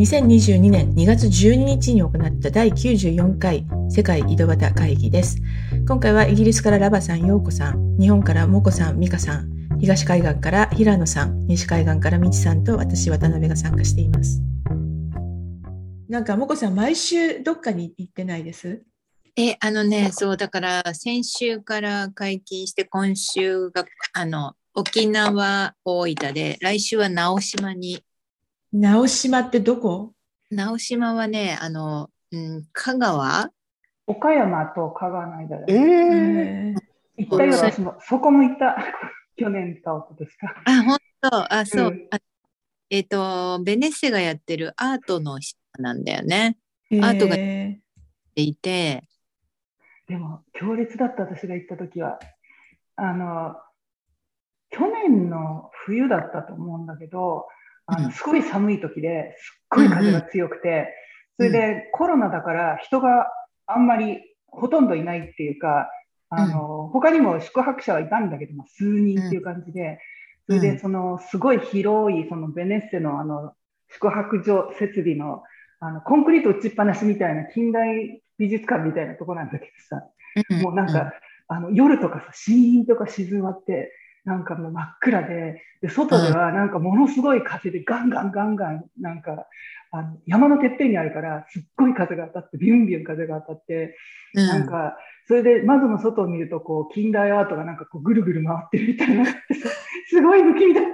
2022年2月12日に行った第94回世界井戸端会議です。今回はイギリスからラバさん、ヨーコさん、日本からモコさん、ミカさん、東海岸から平野さん、西海岸からみちさんと私、渡辺が参加しています。なんか、モコさん、毎週どっかに行ってないです？え、あのね、そう、だから先週から解禁して、今週が、あの、沖縄、大分で、来週は直島に直島ってどこ？直島はね、あの、うん、香川？岡山と香川の間だ。えー、行ったよ、私も。そこも行った。去年かおとですか。あ、本当？あ、そう。うん、えっ、ー、と、ベネッセがやってるアートの人なんだよね。えー、アートがいて。でも、強烈だった、私が行った時は。あの、去年の冬だったと思うんだけど、あのすごい寒い時ですっごい風が強くて、それでコロナだから人があんまりほとんどいないっていうか、あの、他にも宿泊者はいたんだけども、数人っていう感じで、それでそのすごい広いそのベネッセのあの宿泊所設備のあのコンクリート打ちっぱなしみたいな近代美術館みたいなとこなんだけどさ、もうなんか、あの夜とかさ、シーンとか静まって、なんかもう真っ暗で、で外ではなんかものすごい風でガンガンガンガン、なんかあの山のてっぺんにあるから、すっごい風が当たって、ビュンビュン風が当たって、うん、なんか、それで窓の外を見ると、こう、近代アートがなんかこうぐるぐる回ってるみたいな、すごい不気味だっ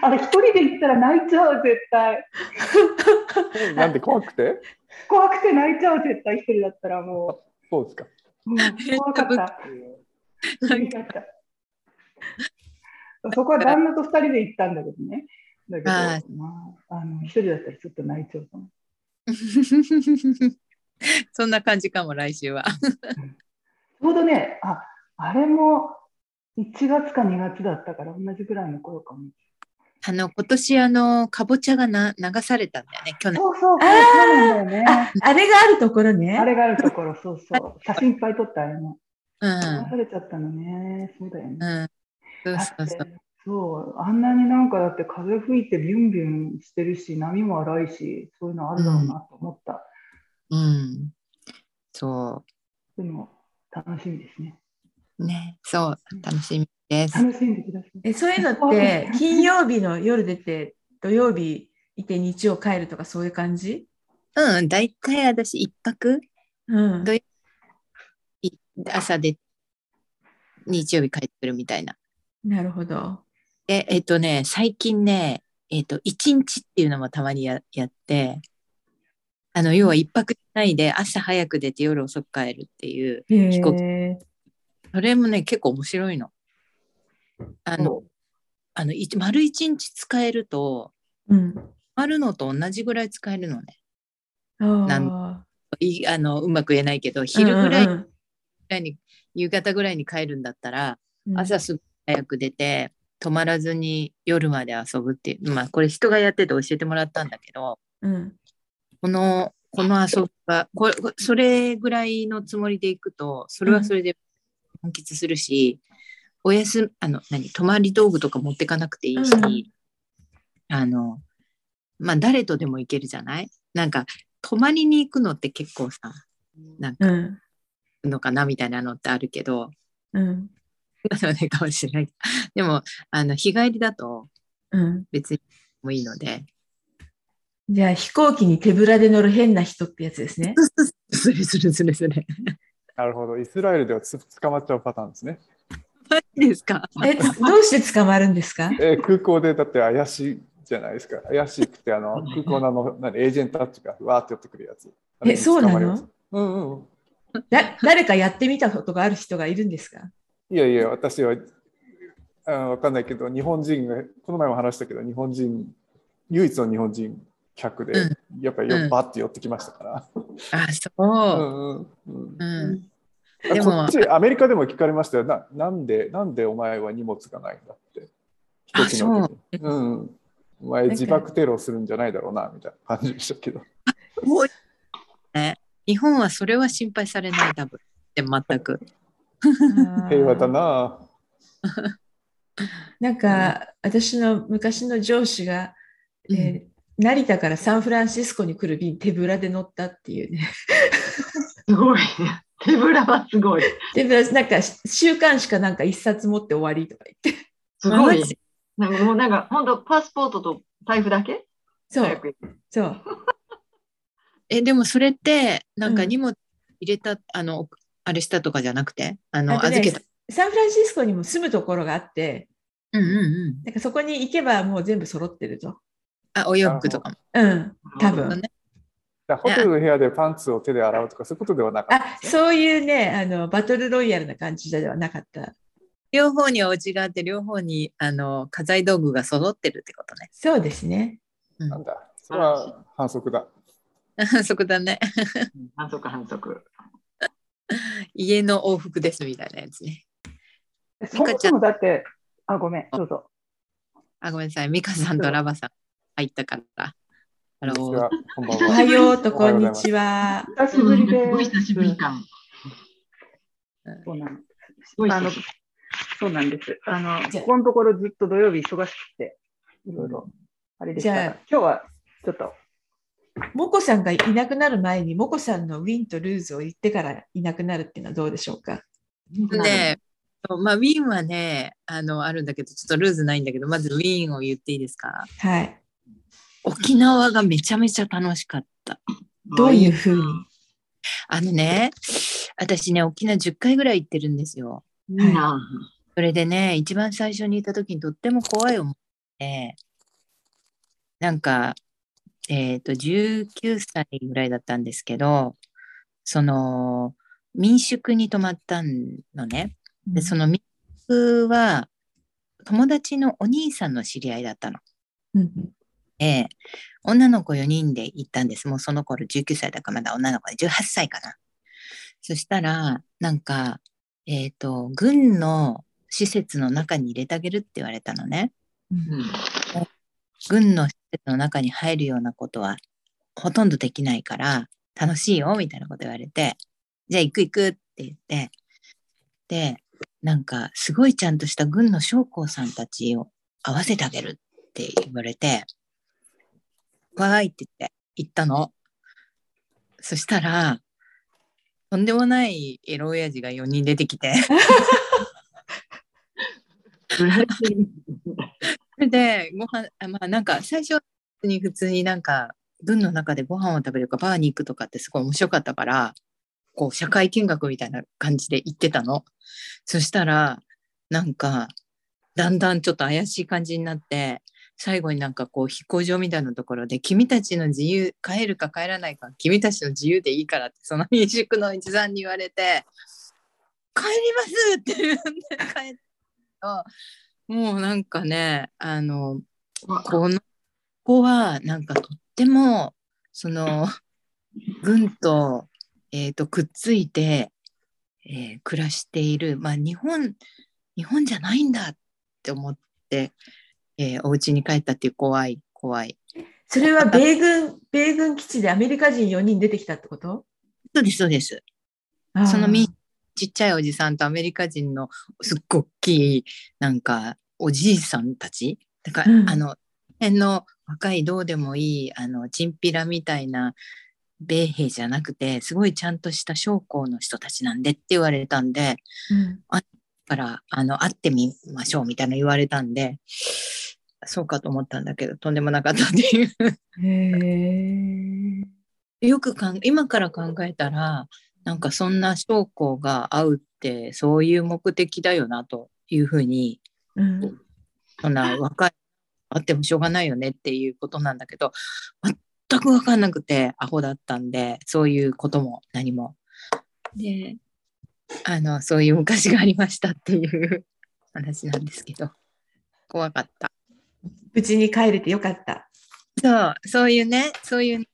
た。あれ、一人で行ったら泣いちゃう、絶対。なんで怖くて？怖くて泣いちゃう、絶対、一人だったらもう。そうですか。うん、怖かった。怖かった。そこは旦那と二人で行ったんだけどね。だけど、あまあ、あの一人だったらちょっと泣いちゃうかも。そんな感じかも、来週は。ちょうどね、あ、あれも1月か2月だったから同じぐらいの頃かも。あの今年あのかぼちゃがな流されたんだよね去年。そうそうそうなんだよねあ。あれがあるところね。あれがあるところ、そうそう。写真いっぱい撮ったあれも。うん。流されちゃったのね。そうだよね。うんそうそうそう。そう、あんなになんかだって風吹いてビュンビュンしてるし、波も荒いし、そういうのあるだろうなと思った。うん、うん、そう。でも、楽しみですね。ね、そう、楽しみです。楽しんでください。え、そういうのって、金曜日の夜出て、土曜日いて日曜帰るとかそういう感じ？うん、大体私一泊、うん、土朝で日曜日帰ってくるみたいな。なるほど。え、えっとね、最近ね、えっと、一日っていうのもたまにややって、あの、要は一泊しないで朝早く出て夜遅く帰るっていう飛行機。それもね、結構面白いの。あの、あの丸一日使えると、うん、丸のと同じぐらい使えるのね。なんいあのうまく言えないけど昼ぐらい,、ぐらいに夕方ぐらいに帰るんだったら、朝すぐ早く出て泊まらずに夜まで遊ぶっていうまあこれ人がやってて教えてもらったんだけど、うん、このこの遊びはこれそれぐらいのつもりで行くとそれはそれで満喫するし、うん、おやすあの何泊まり道具とか持ってかなくていいし、うん、あのまあ誰とでも行けるじゃない？なんか泊まりに行くのって結構さなんか、のかなみたいなのってあるけど、うん、なのでかもしれない。でも、あの、日帰りだと、別にもいいので。うん、じゃあ、飛行機に手ぶらで乗る変な人ってやつですね。それそれそれそれ。なるほど。イスラエルでは捕まっちゃうパターンですね。マジですか？え、どうして捕まるんですか？え空港でだって怪しいじゃないですか。怪しくて、あの、空港のあの、何、エージェントたちがわーって寄ってくるやつ。え、そうなの？うんうん。だ 誰かやってみたことがある人がいるんですか？いやいや、私は、あわかんないけど、日本人が、この前も話したけど、日本人、唯一の日本人客で、うん、やっぱりよ、ばって寄ってきましたから。あ、そう。うんうんうん。でもこっちアメリカでも聞かれましたよ。ななんでなんでお前は荷物がないんだって。飛行機の時うん、お前自爆テロするんじゃないだろうなみたいな感じでしたけど。ね、日本はそれは心配されない多分。全く平和だな。なんか、私の昔の上司が、えー、成田からサンフランシスコに来る便手ぶらで乗ったっていうね。すごい。手ぶらはすごい。手ぶら、なんか週刊誌かなんか一冊持って終わりとか言って。すごい。なんかもうなんか、本当パスポートと財布だけ？そう、そう。え、でもそれって、なんかうん荷物入れた、あの、あれしたとかじゃなくて、あの、ね預けた。サンフランシスコにも住むところがあって、うんうんうん。なんかそこに行けばもう全部揃ってると。あ、お洋服とかも。うん、多分。ねホテルの部屋でパンツを手で洗うとかそういうことではなかったあ、そういうね、あの、バトルロイヤルな感じではなかった。両方にお家があって、両方に、あの、家財道具が揃ってるってことね。そうですね。うんなんだ。それは反則だ。そこだね。反則反則。家の往復ですみたいなやつね。そもそもだって、あ、ごめん、どうぞ。あ、ごめんなさい。ミカさんとラバさん入ったから。ハおはは。ようとこんにちは。久しぶりです。すごい久しぶり感。そうなんです。あのそうなんです。あの、ここのところずっと土曜日忙しくて、いろいろ、あれでしたがじゃあ今日はちょっと、モコさんがいなくなる前に、モコさんのウィンとルーズを言ってからいなくなるっていうのはどうでしょうか？ねまあ、ウィーンはね、あの、あるんだけど、ちょっとルーズないんだけど、まずウィーンを言っていいですか？はい。沖縄がめちゃめちゃ楽しかった。どういうふうに？あのね、私ね、沖縄10回ぐらい行ってるんですよ。いいな。それでね、一番最初に行った時にとっても怖い思いで、なんか、えっ、と、19歳ぐらいだったんですけど、その、民宿に泊まったのね。で、その民宿は、友達のお兄さんの知り合いだったの。うんうんで、女の子4人で行ったんです。もうその頃19歳だからまだ女の子で18歳かな。そしたら、なんか、えっ、と、軍の施設の中に入れてあげるって言われたのね。うんうん軍の施設の中に入るようなことはほとんどできないから、楽しいよ、みたいなこと言われて、じゃあ行く行くって言って、で、なんか、すごいちゃんとした軍の将校さんたちを合わせてあげるって言われて、わーいって言って行ったの。そしたら、とんでもないエロ親父が4人出てきて、それで、ご飯、あまあなんか最初に普通になんか、軍の中でご飯を食べるかバーに行くとかってすごい面白かったから、こう社会見学みたいな感じで行ってたの。そしたら、なんか、だんだんちょっと怪しい感じになって、最後になんかこう飛行場みたいなところで、君たちの自由、帰るか帰らないか、君たちの自由でいいからって、その民宿の一さんに言われて、帰りますって言って帰ったもうなんかね、あの、このここはなんかとってもその 軍と,、えー、とくっついて、えー暮らしている、まあ、日本日本じゃないんだって思って、えーお家に帰ったっていう怖い怖い。それは米軍、米軍基地でアメリカ人4人出てきたってこと？そうですそうです。そのみちっちゃいおじさんとアメリカ人のすっごきいなんかおじいさんたち？だから、うん。あの辺の若いどうでもいいあのチンピラみたいな米兵じゃなくてすごいちゃんとした将校の人たちなんでって言われたんでうん。だからあの会ってみましょうみたいな言われたんでそうかと思ったんだけどとんでもなかったっていう。よくかん今から考えたらなんかそんな将校が会うってそういう目的だよなというふうにうんそんな若い会ってもしょうがないよねっていうことなんだけど全く分かんなくてアホだったんでそういうことも何も。であのそういう昔がありましたっていう 話なんですけど怖かった。無事に帰れてよかった。そう、そういうね、そういう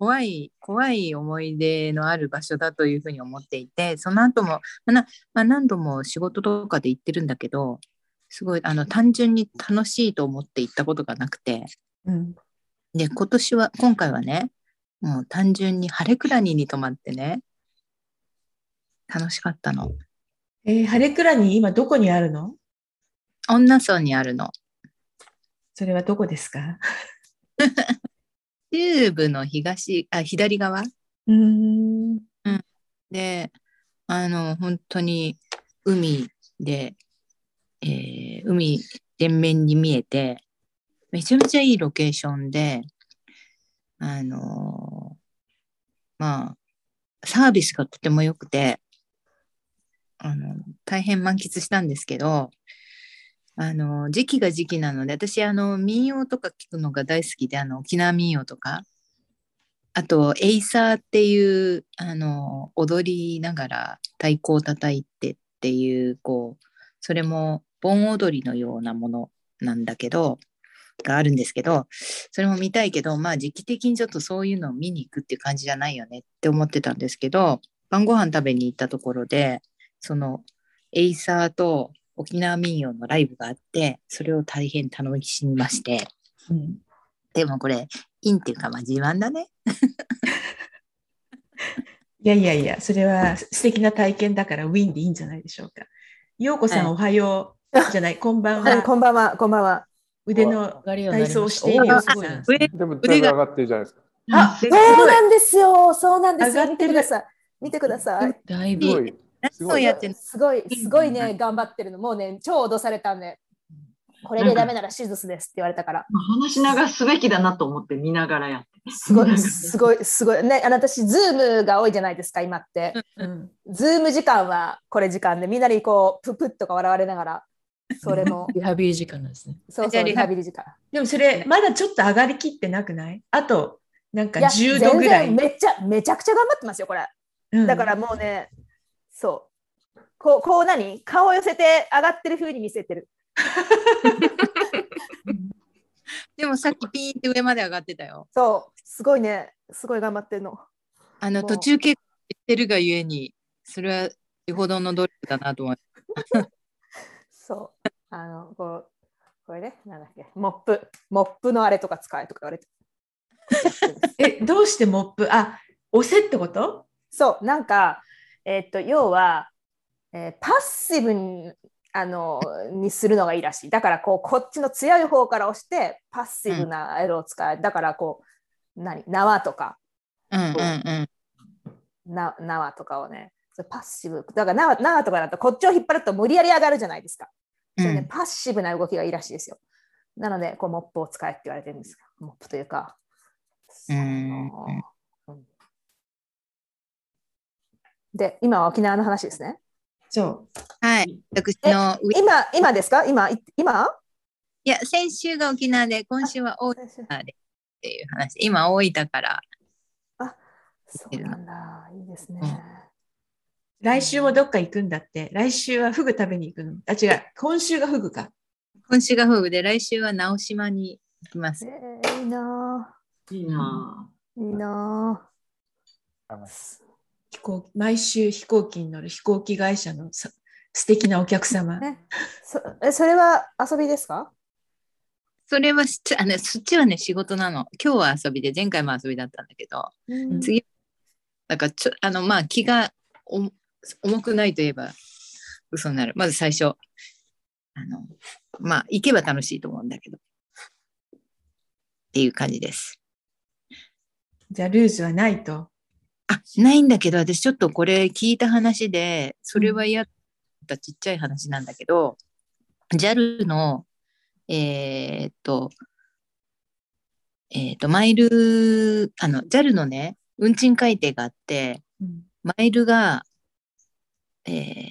怖い、怖い思い出のある場所だというふうに思っていて、その後も、まあなまあ、何度も仕事とかで行ってるんだけど、すごい、あの、単純に楽しいと思って行ったことがなくて、うん。で、今年は、今回はね、もう単純に晴れくらにに泊まってね、楽しかったの。えー、晴れ倉に今どこにあるの？女村にあるの。それはどこですか？中部の東、あ、左側？うーん。で、あの、本当に海で、えー海全面に見えて、めちゃめちゃいいロケーションで、あのまあ、サービスがとても良くて、あの、大変満喫したんですけど、あの、時期が時期なので、私、あの、民謡とか聞くのが大好きで、あの、沖縄民謡とか、あと、エイサーっていう、あの、踊りながら太鼓を叩いてっていう、こう、それも盆踊りのようなものなんだけど、があるんですけど、それも見たいけど、まあ時期的にちょっとそういうのを見に行くっていう感じじゃないよねって思ってたんですけど、晩ご飯食べに行ったところで、そのエイサーと沖縄民謡のライブがあって、それを大変楽しみまして、うんでもこれ、 win っていうか、まあ自慢だね。いやいやいや、それは素敵な体験だから win でいいんじゃないでしょうか。ようこさん、はいおはよう。じゃない、こんばんは。こんばんは、こんばんは。腕の体操をしているようこさん。腕でもだいぶ上がってるじゃないですか。あ、すそ。うなんですよ、そうなんですよ。見上がってるてください。見てください。だいぶ。すごい。すごい、すごいね、頑張ってるの。もうね、超脅されたんで、これでダメなら手術ですって言われたから、話しながらすべきだなと思って見ながらやって。すごい、すごい、すごい。ね、あの私、ズームが多いじゃないですか、今って。うんズーム時間はこれ時間で、みんなにこう、ププッとか笑われながら、それも、リハビリ時間なんですね。そうそう、リじゃあリハハビリ時間。でもそれ、まだちょっと上がりきってなくない？あと、なんかいや10度ぐらい？全然めっちゃ、めちゃくちゃ頑張ってますよ、これ。うんだからもうね、そう。こう、こう何？顔を寄せて上がってる風に見せてる。でもさっきピーンって上まで上がってたよ。そう、すごいね、すごい頑張ってるの。あの途中結構言ってるがゆえに、それはよほどの努力だなと思って。そう。あの、こう、これね、なんだっけ、モップ、モップのあれとか使えとか言われて。え、どうしてモップ？あ、押せってこと？そう、なんか、えっと、要は、えーパッシブにあのにするのがいいらしい。だから、こう、こっちの強い方から押して、パッシブなエロを使う。だから、こう、何？縄とか、うんうんうん。な縄とかをね、それパッシブ。だから縄縄とかだとこっちを引っ張ると無理やり上がるじゃないですか。それね、うんパッシブな動きがいいらしいですよ。なので、こうモップを使えって言われてるんですモップというか。うんあのうんで、今は沖縄の話ですね。そう。はい。私の今、今ですか？今、い今？や、先週が沖縄で、今週は大分でっていう話。今、大分から。そうなんだ。いいですね。来週もどっか行くんだって。来週はフグ食べに行くの。あ、違う。今週がフグか。今週が夫婦で、来週は直島に行きます。えーいいないいなぁ。いいな飛行毎週飛行機に乗る飛行機会社のさ素敵なお客様。ぁ。ね、そえそれは遊びですか？それはしあの、そっちはね、仕事なの。今日は遊びで、前回も遊びだったんだけど、うん次、なんかちょ、あの、まあ、気がお重くないといえば嘘になる。まず最初、あの、まあ、行けば楽しいと思うんだけど、っていう感じです。じゃあルーズはないと。あ、ないんだけど、私ちょっとこれ聞いた話で、それは嫌だったちっちゃい話なんだけど、JAL の、えーっと、えーっと、マイル、あの、JAL のね、運賃改定があって、うん。マイルが、えー、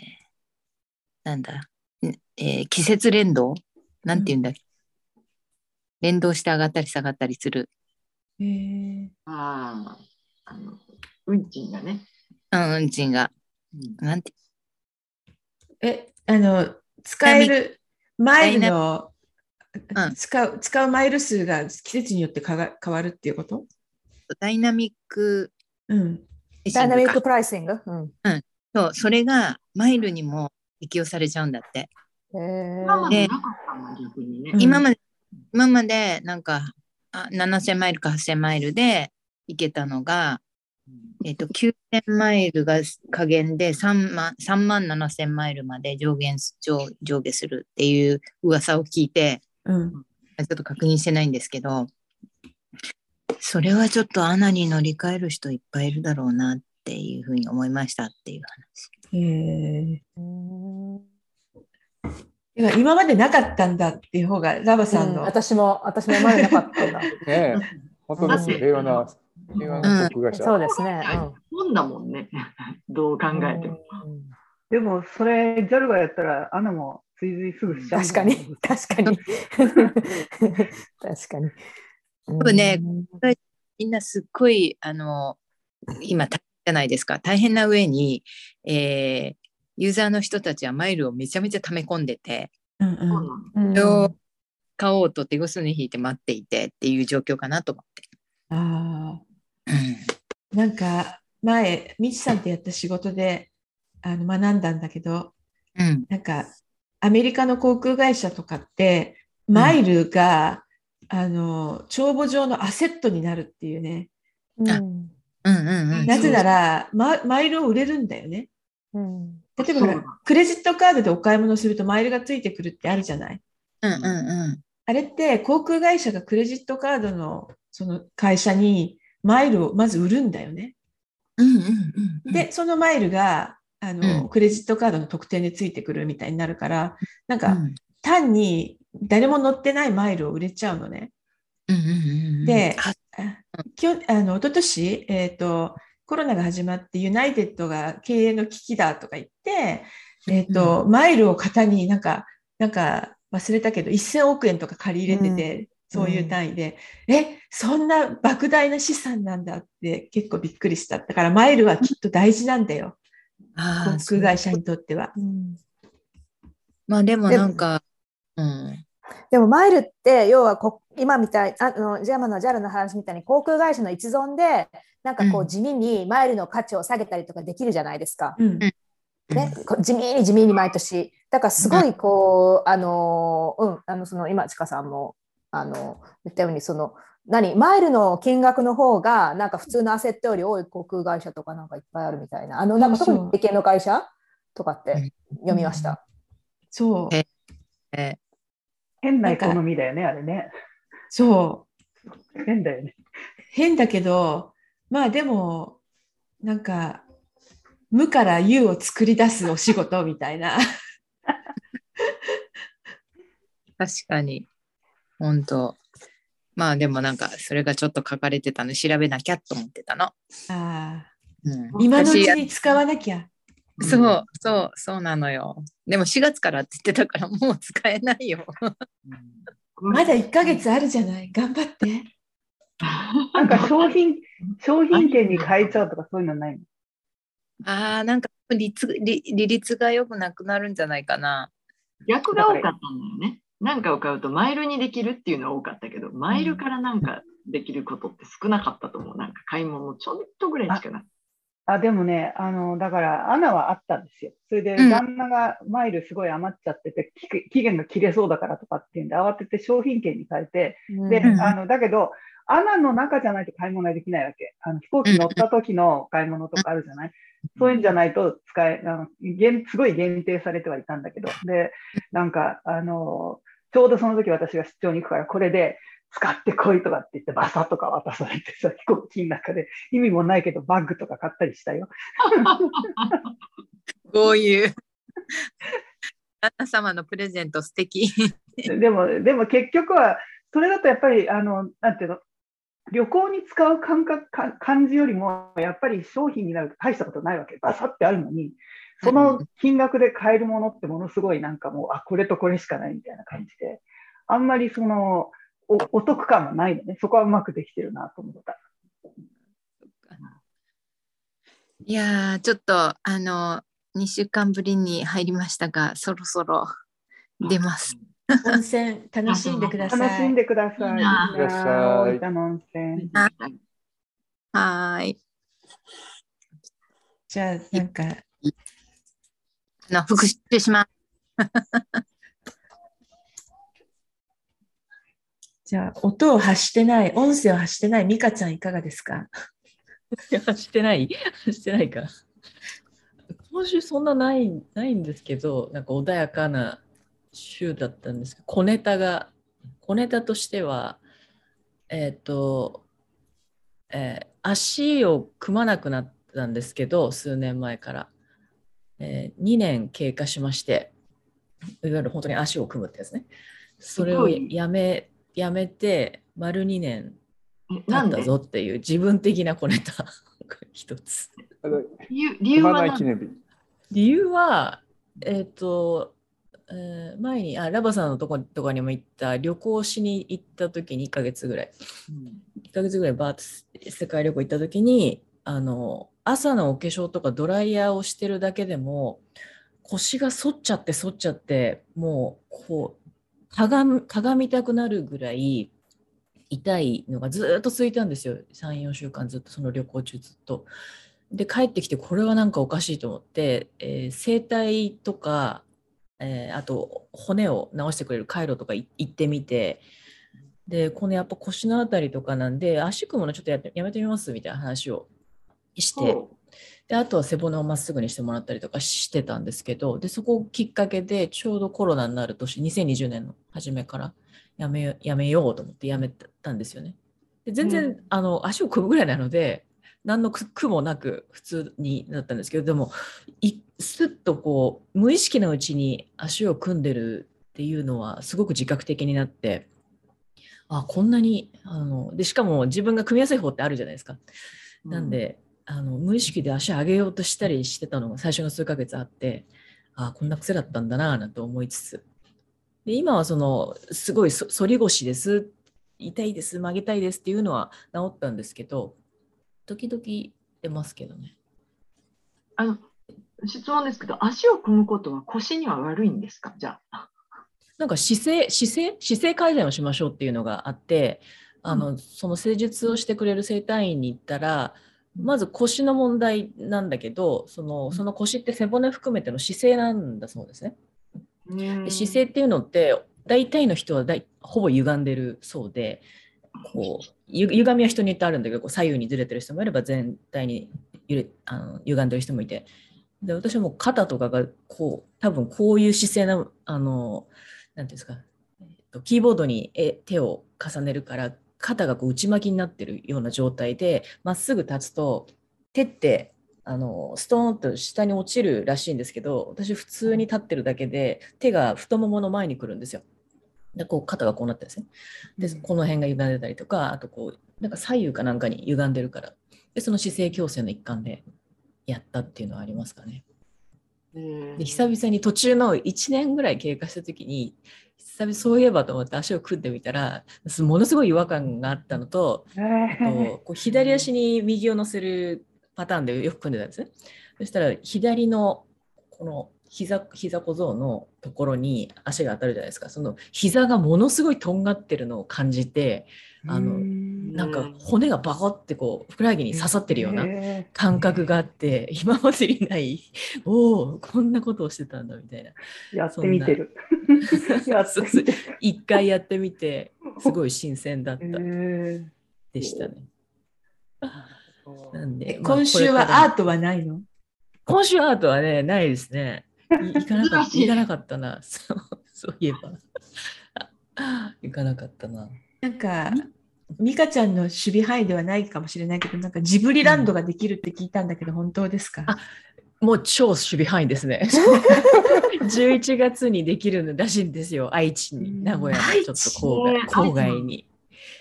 なんだ、んえー季節連動？なんて言うんだっけ、連動して上がったり下がったりする。へー。ああ、あの、運賃がね。うん、運賃が。うん。なんて、え、あの、使えるマイルの、うん。使う、使うマイル数が季節によってかが変わるっていうこと？ダイナミックうん。ダイナミックかプライシング、うん。そう、それがマイルにも適用されちゃうんだって。へー。今まで今まで、今までなんか、あ7000マイルか8000マイルで行けたのが、えっ、と、9000マイルが加減で3万 ,3 万7000マイルまで上限上上下するっていう噂を聞いて、うん。ちょっと確認してないんですけど、それはちょっとアナに乗り換える人いっぱいいるだろうなっていうふうに思いましたっていう話。へえ今までなかったんだっていう方がラバさんの、私も、私も今までなかったんだ。ねえ、本当ですよ。平和な、平和な航空会社。そうですね。本だもんね。どう考うんえても。うんでも、それ、JAL がやったら、アナも追随すぐしちゃう。確かに、確かに。確かに。分ねうんみんなすっごい、あの、今大変じゃないですか。大変な上に、えーユーザーの人たちはマイルをめちゃめちゃ溜め込んでて、うんそううん買おうと手ぐすに引いて待っていてっていう状況かなと思って。あうん。ーなんか前みちさんとやった仕事であの学んだんだけどうん。なんかアメリカの航空会社とかってマイルが、あの帳簿上のアセットになるっていうね。うんうんうん。うん。なぜならママイルを売れるんだよね。うん。例えばクレジットカードでお買い物するとマイルがついてくるってあるじゃない？うんうんうん。あれって航空会社がクレジットカードのその会社にマイルをまず売るんだよね。うんうんうん。で、そのマイルがあの、うんクレジットカードの特典でついてくるみたいになるから、なんかうん単に誰も乗ってないマイルを売れちゃうのね。うんうんうんうん。できょあの一昨年、えっ、と、コロナが始まってユナイテッドが経営の危機だとか言って、えっ、と、マイルを型になんか、なんか忘れたけど、1000億円とか借り入れてて、そういう単位で、え、そんな莫大な資産なんだって結構びっくりした。だからマイルはきっと大事なんだよ。航空会社にとっては。うんまあでもなんか、うん。でもマイルって要はこ今みたいあのジャマの JAL の話みたいに航空会社の一存でなんかこううん地味にマイルの価値を下げたりとかできるじゃないですか。うん。ね、地味に地味に毎年。だからすごいこう、あの、うん、あの、その今、ちかさんも、あの、言ったように、その、何、マイルの金額の方が、なんか普通のアセットより多い航空会社とかなんかいっぱいあるみたいな、あの、なんかそうそう特に経験の会社とかって読みました？そう。ええ変なエコノミーだよね、あれね。そう。変だよね。変だけど、まあでも、なんか、無から有を作り出すお仕事みたいな。確かに。本当まあでもなんか、それがちょっと書かれてたの調べなきゃと思ってたの。ああうん、今のうち私に使わなきゃ。そう、そう、そうなのよ。でも4月からって言ってたからもう使えないよ。まだ1ヶ月あるじゃない。頑張って。なんか商品、商品券に変えちゃうとかそういうのないの？ああ、なんか率利利率が良くなくなるんじゃないかな。逆が多かったんだよね。なんかを買うとマイルにできるっていうのは多かったけど、マイルからなんかできることって少なかったと思う。なんか買い物ちょっとぐらいしかなあ、でもね、あの、だから、アナはあったんですよ。それで、うん。旦那がマイルすごい余っちゃってて、期期限が切れそうだからとかっていうんで、慌てて商品券に変えて、で、うん。あの、だけど、アナの中じゃないと買い物はできないわけ。あの飛行機乗った時の買い物とかあるじゃない、そういうんじゃないと使え、あの限すごい限定されてはいたんだけど、で、なんか、あの、ちょうどその時私が出張に行くから、これで使ってこいとかって言って、バサとか渡されてさ、飛行機の中で意味もないけど、バッグとか買ったりしたよ。こういう。旦那様のプレゼント素敵。でも、でも結局は、それだとやっぱり、あの、なんていうの、旅行に使う感覚か感じよりも、やっぱり商品になると大したことないわけ。バサってあるのに、その金額で買えるものってものすごいなんかもう、あ、これとこれしかないみたいな感じで、あんまりその、おお得感はないのね。そこはうまくできてるなと思った。いやー、ちょっと、あの、2週間ぶりに入りましたが、そろそろ出ます。温泉楽しんでください。楽しんでください。い大分の温泉。はーい。じゃあ、なんか、あの復習します。じゃあ、音を発してない、音声を発してないミカちゃんいかがですか？いや、してない？してないか。今週そんなないないんですけど、なんか穏やかな週だったんですけど、小ネタが、小ネタとしては、えっ、と、えー足を組まなくなったんですけど、数年前から。えー2年経過しまして、いわゆる本当に足を組むってやつね。それをやめ、やめて、丸2年えなんで？経ったぞっていう自分的な小ネタ一つ。理由は。理由は、えっ、と、えー前にあラバさんのとことかにも行った旅行しに行った時に1ヶ月ぐらい1ヶ月ぐらいバーッと世界旅行行った時にあの朝のお化粧とかドライヤーをしてるだけでも腰が反っちゃって反っちゃってもうこう鏡鏡みたくなるぐらい痛いのがずっと続いたんですよ34週間ずっとその旅行中ずっと。で帰ってきてこれはなんかおかしいと思って、えー整体とか、えーあと骨を治してくれる回路とか行ってみてでこのやっぱ腰のあたりとかなんで足組むのちょっとやってやめてみますみたいな話をしてほであとは背骨をまっすぐにしてもらったりとかしてたんですけどでそこをきっかけでちょうどコロナになる年2020年の初めからやめよやめようと思ってやめたんですよね。で全然、うんあの足を組むぐらいなので何の苦苦もなく普通になったんですけどでもいすっとこう無意識のうちに足を組んでるっていうのはすごく自覚的になってあこんなにあのでしかも自分が組みやすい方ってあるじゃないですか。うなんで、あの無意識で足上げようとしたりしてたのが最初の数ヶ月あってあこんな癖だったんだなぁなんて思いつつ。で今はそのすごいそ反り腰です。痛いです。曲げたいですっていうのは治ったんですけど時々出ますけどね。あの質問ですけど、足を組むことは腰には悪いんですか？じゃあ。なんか姿勢姿勢姿勢改善をしましょうっていうのがあってあの、その施術をしてくれる整体院に行ったらまず腰の問題なんだけどそのその腰って背骨含めての姿勢なんだそうですね。で姿勢っていうのって大体の人は大ほぼ歪んでるそうでこうゆ歪みは人によってあるんだけどこう左右にずれてる人もいれば全体にゆれあの歪んでる人もいて。で私はもう肩とかがこう多分こういう姿勢なあのなんていうんですか、えっと、キーボードにえ手を重ねるから肩がこう内巻きになってるような状態でまっすぐ立つと手ってあのストーンと下に落ちるらしいんですけど私普通に立ってるだけで手が太ももの前に来るんですよ。でこう肩がこうなってですね。でこの辺が歪んでたりとかあとこうなんか左右かなんかに歪んでるからでその姿勢矯正の一環でやったっていうのはありますかね。で久々に途中の1年ぐらい経過した時に久々そういえばと思って足を組んでみたらものすごい違和感があったのとえこう左足に右を乗せるパターンでよく組んでたんですね。そしたら左のこの膝膝小僧のところに足が当たるじゃないですか。その膝がものすごいとんがってるのを感じて、あのなんか骨がバコってこうふくらはぎに刺さってるようなえ感覚があって、今までにない、おお、こんなことをしてたんだみたいな。ーやってみてる。一回やってみて、すごい新鮮だったえーでしたね。なんで、今週はアートはないの？今週アートはね、ないですね。い行かなかった、かなかったな。そうそういえば。あ 行かなかったな。なんか、美香ちゃんの守備範囲ではないかもしれないけど、なんかジブリランドができるって聞いたんだけど、本当ですか、あもう超守備範囲ですね。11月にできるらしいんですよ、愛知に、名古屋のちょっと郊外郊外に。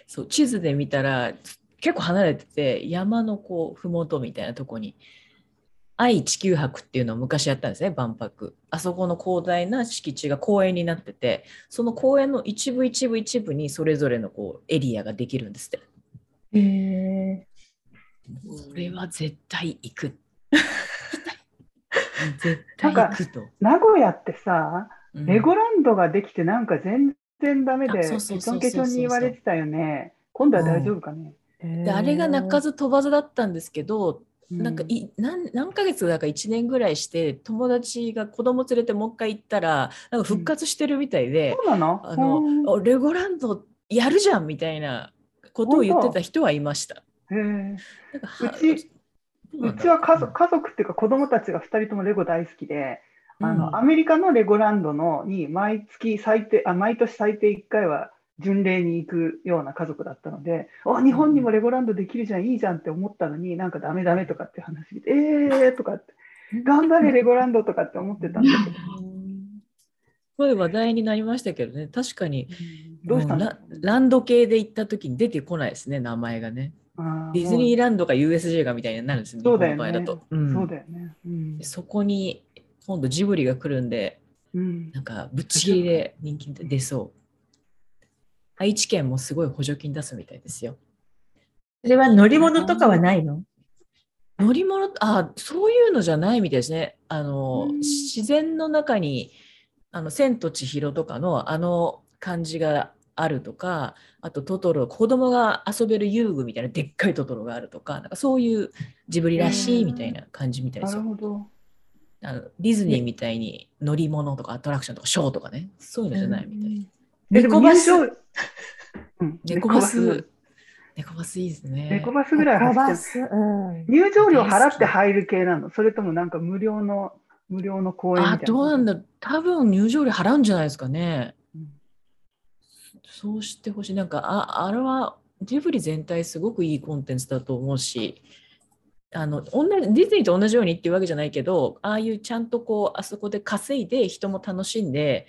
そう地図で見たら結構離れてて山のこう麓みたいなとこに愛・地球博っていうのを昔やったんですね万博。あそこの広大な敷地が公園になっててその公園の一部一部一部にそれぞれのこうエリアができるんですって。へえそれは絶対行く 絶対行くと、名古屋ってさ、うん。レゴランドができてなんか全然ダメで、あケチョンケチョンに言われてたよね。今度は大丈夫かね。であれが鳴かず飛ばずだったんですけど、うん。なんかい何何ヶ月だか1年ぐらいして友達が子供連れてもう一回行ったらなんか復活してるみたいで、そうなの？あのレゴランドやるじゃんみたいなことを言ってた人はいました。へえなんかはうちどうちは家族家族っていうか子供たちが2人ともレゴ大好きで、あうん。のアメリカのレゴランドのに毎月最低あ毎年最低1回は巡礼に行くような家族だったので、あ日本にもレゴランドできるじゃん、いいじゃんって思ったのに、なんかダメダメとかって話で、えーとかって、頑張れレゴランドとかって思ってたんだけど、すごい話題になりましたけどね、確かに、どうしたラランド系で行った時に出てこないですね、名前がね。あディズニーランドか USJ がみたいになるんですよ、そうだよね日本の場合だと。うんそうだよね。うんでそこに今度ジブリが来るんで、うんなんかぶっちぎりで人気出そう。愛知県もすごい補助金出すみたいですよ。それは乗り物とかはないの？乗り物あそういうのじゃないみたいですね。あのうん自然の中にあの千と千尋とかのあの感じがあるとか、あとトトロ、子供が遊べる遊具みたいなでっかいトトロがあるとか、なんかそういうジブリらしいみたいな感じみたいでなすよ。あのディズニーみたいに乗り物とかアトラクションとかショーとかね、そういうのじゃないみたい。猫バス。猫バス、猫バス。いいですね。猫バスぐらい走ってス、うん。入場料払って入る系なの？それともなんか無料の、無料の公園みたいあ、な。どうなんだ多分入場料払うんじゃないですかね。そうしてほしい。なんか、あ、あれはジブリ全体すごくいいコンテンツだと思うし、あの同じディズニーと同じようにっていうわけじゃないけど、ああいうちゃんとこう、あそこで稼いで人も楽しんで、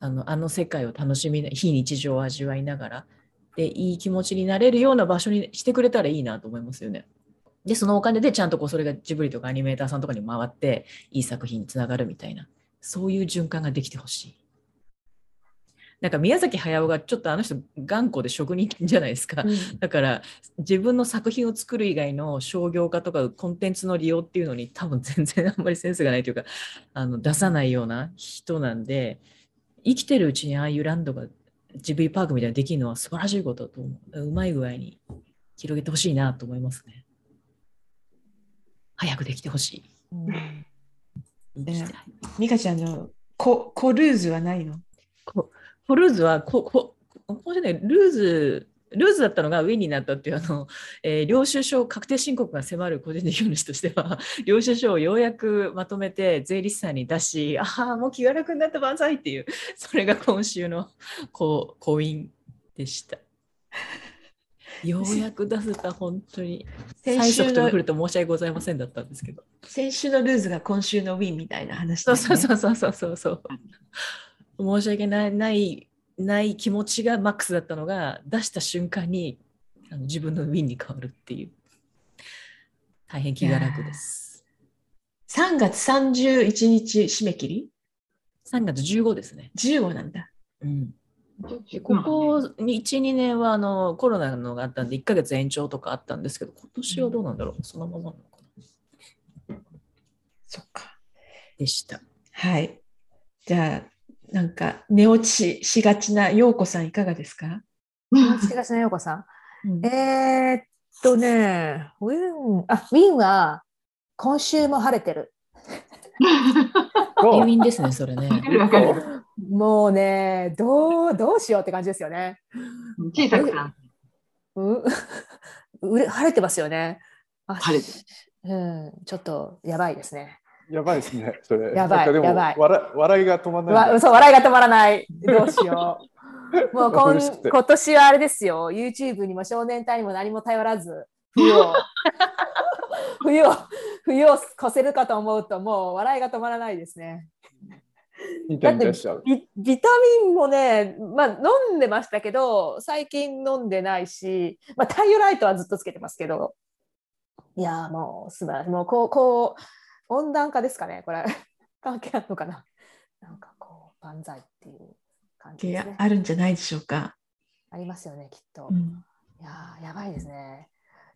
あのあの世界を楽しみな、非日常を味わいながら、で、いい気持ちになれるような場所にしてくれたらいいなと思いますよね。で、そのお金でちゃんとこうそれがジブリとかアニメーターさんとかに回って、いい作品につながるみたいな、そういう循環ができてほしい。なんか宮崎駿がちょっとあの人頑固で職人じゃないですか。だから自分の作品を作る以外の商業化とかコンテンツの利用っていうのに多分全然あんまりセンスがないというかあの出さないような人なんで生きてるうちにああいうランドがジブリパークみたいにできるのは素晴らしいことだと思う。うまい具合に広げてほしいなと思いますね。早くできてほしい。行きたいミカちゃんのココルーズはないの？こコルーズはここここでねルーズルーズだったのがウィンになったっていうあの、えー領収書確定申告が迫る個人事業主としては 領収書をようやくまとめて税理士さんに出しああもう気が楽になった万歳っていうそれが今週のこう婚姻でした。ようやく出せた本当に先催週の促と来ると申し訳ございませんだったんですけど。先週のルーズが今週のウィンみたいな話ね、そうそうそうそうそうそう。申し訳ないないない気持ちがマックスだったのが出した瞬間にあの自分のウィンに変わるっていう大変気が楽です。3月31日締め切り？3月15ですね。15なんだ。うん、でここに1、2年はあのコロナのがあったんで1ヶ月延長とかあったんですけど今年はどうなんだろう？そのままなのかな？そっか。でした。はい。じゃあ、なんか寝落ちしがちな陽子さんいかがですか、東野陽子さうんん。えーっとね、ウィン、あ、ウィンは今週も晴れてる。ウィンですね、それね。もうね、どう、どうしようって感じですよね。小さくなううれ晴れてますよね。あ晴れてうん、ちょっとやばいですね。やばいですね、それ。やばいやばい笑笑いが止まらない。わそう笑いが止まらない。どうしよう。もうこん嬉しくて今年はあれですよ。YouTube にも少年隊にも何も頼らず、冬を、冬を、冬を越せるかと思うと、もう笑いが止まらないですね。ニタニタしちゃう。ビビタミンもね、まあ、飲んでましたけど、最近飲んでないし、まあ、太陽ライトはずっとつけてますけど、いやーもう素晴らしい。もうこう、こう、温暖化ですかね、これ。関係あるのかな。なんかこう、万歳っていう感じね。あるんじゃないでしょうか。ありますよね、きっと。うんいやーやばいですね。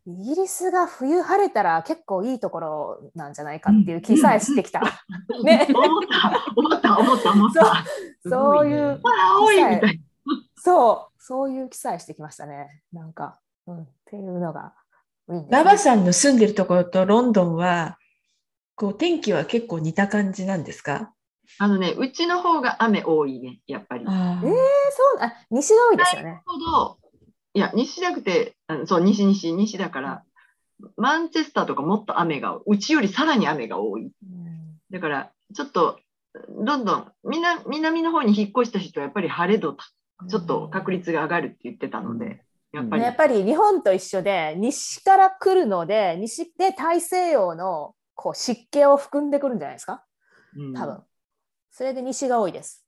イギリスが冬晴れたら結構いいところなんじゃないかっていう気さえしてきた。ね、思った、思った、思った、思った。そういう、そう、そういう気さえしてきましたね。なんか、うん、っていうのがね、ラバさんの住んでるところとロンドンは、こう天気は結構似た感じなんですか？あのね、うちの方が雨多いね、やっぱり。あえー、そう、あ、西が多いですよね。ほど、いや、西じゃなくて、あのそう、西、西、西だから、マンチェスターとかもっと雨が、うちよりさらに雨が多い。うんだから、ちょっと、どんどん、みな南の方に引っ越した人はやっぱり晴れ度ちょっと確率が上がるって言ってたので、やっぱり、ねやっぱり日本と一緒で西から来るので西で大西洋のこう湿気を含んでくるんじゃないですか？うん。多分、それで西が多いです。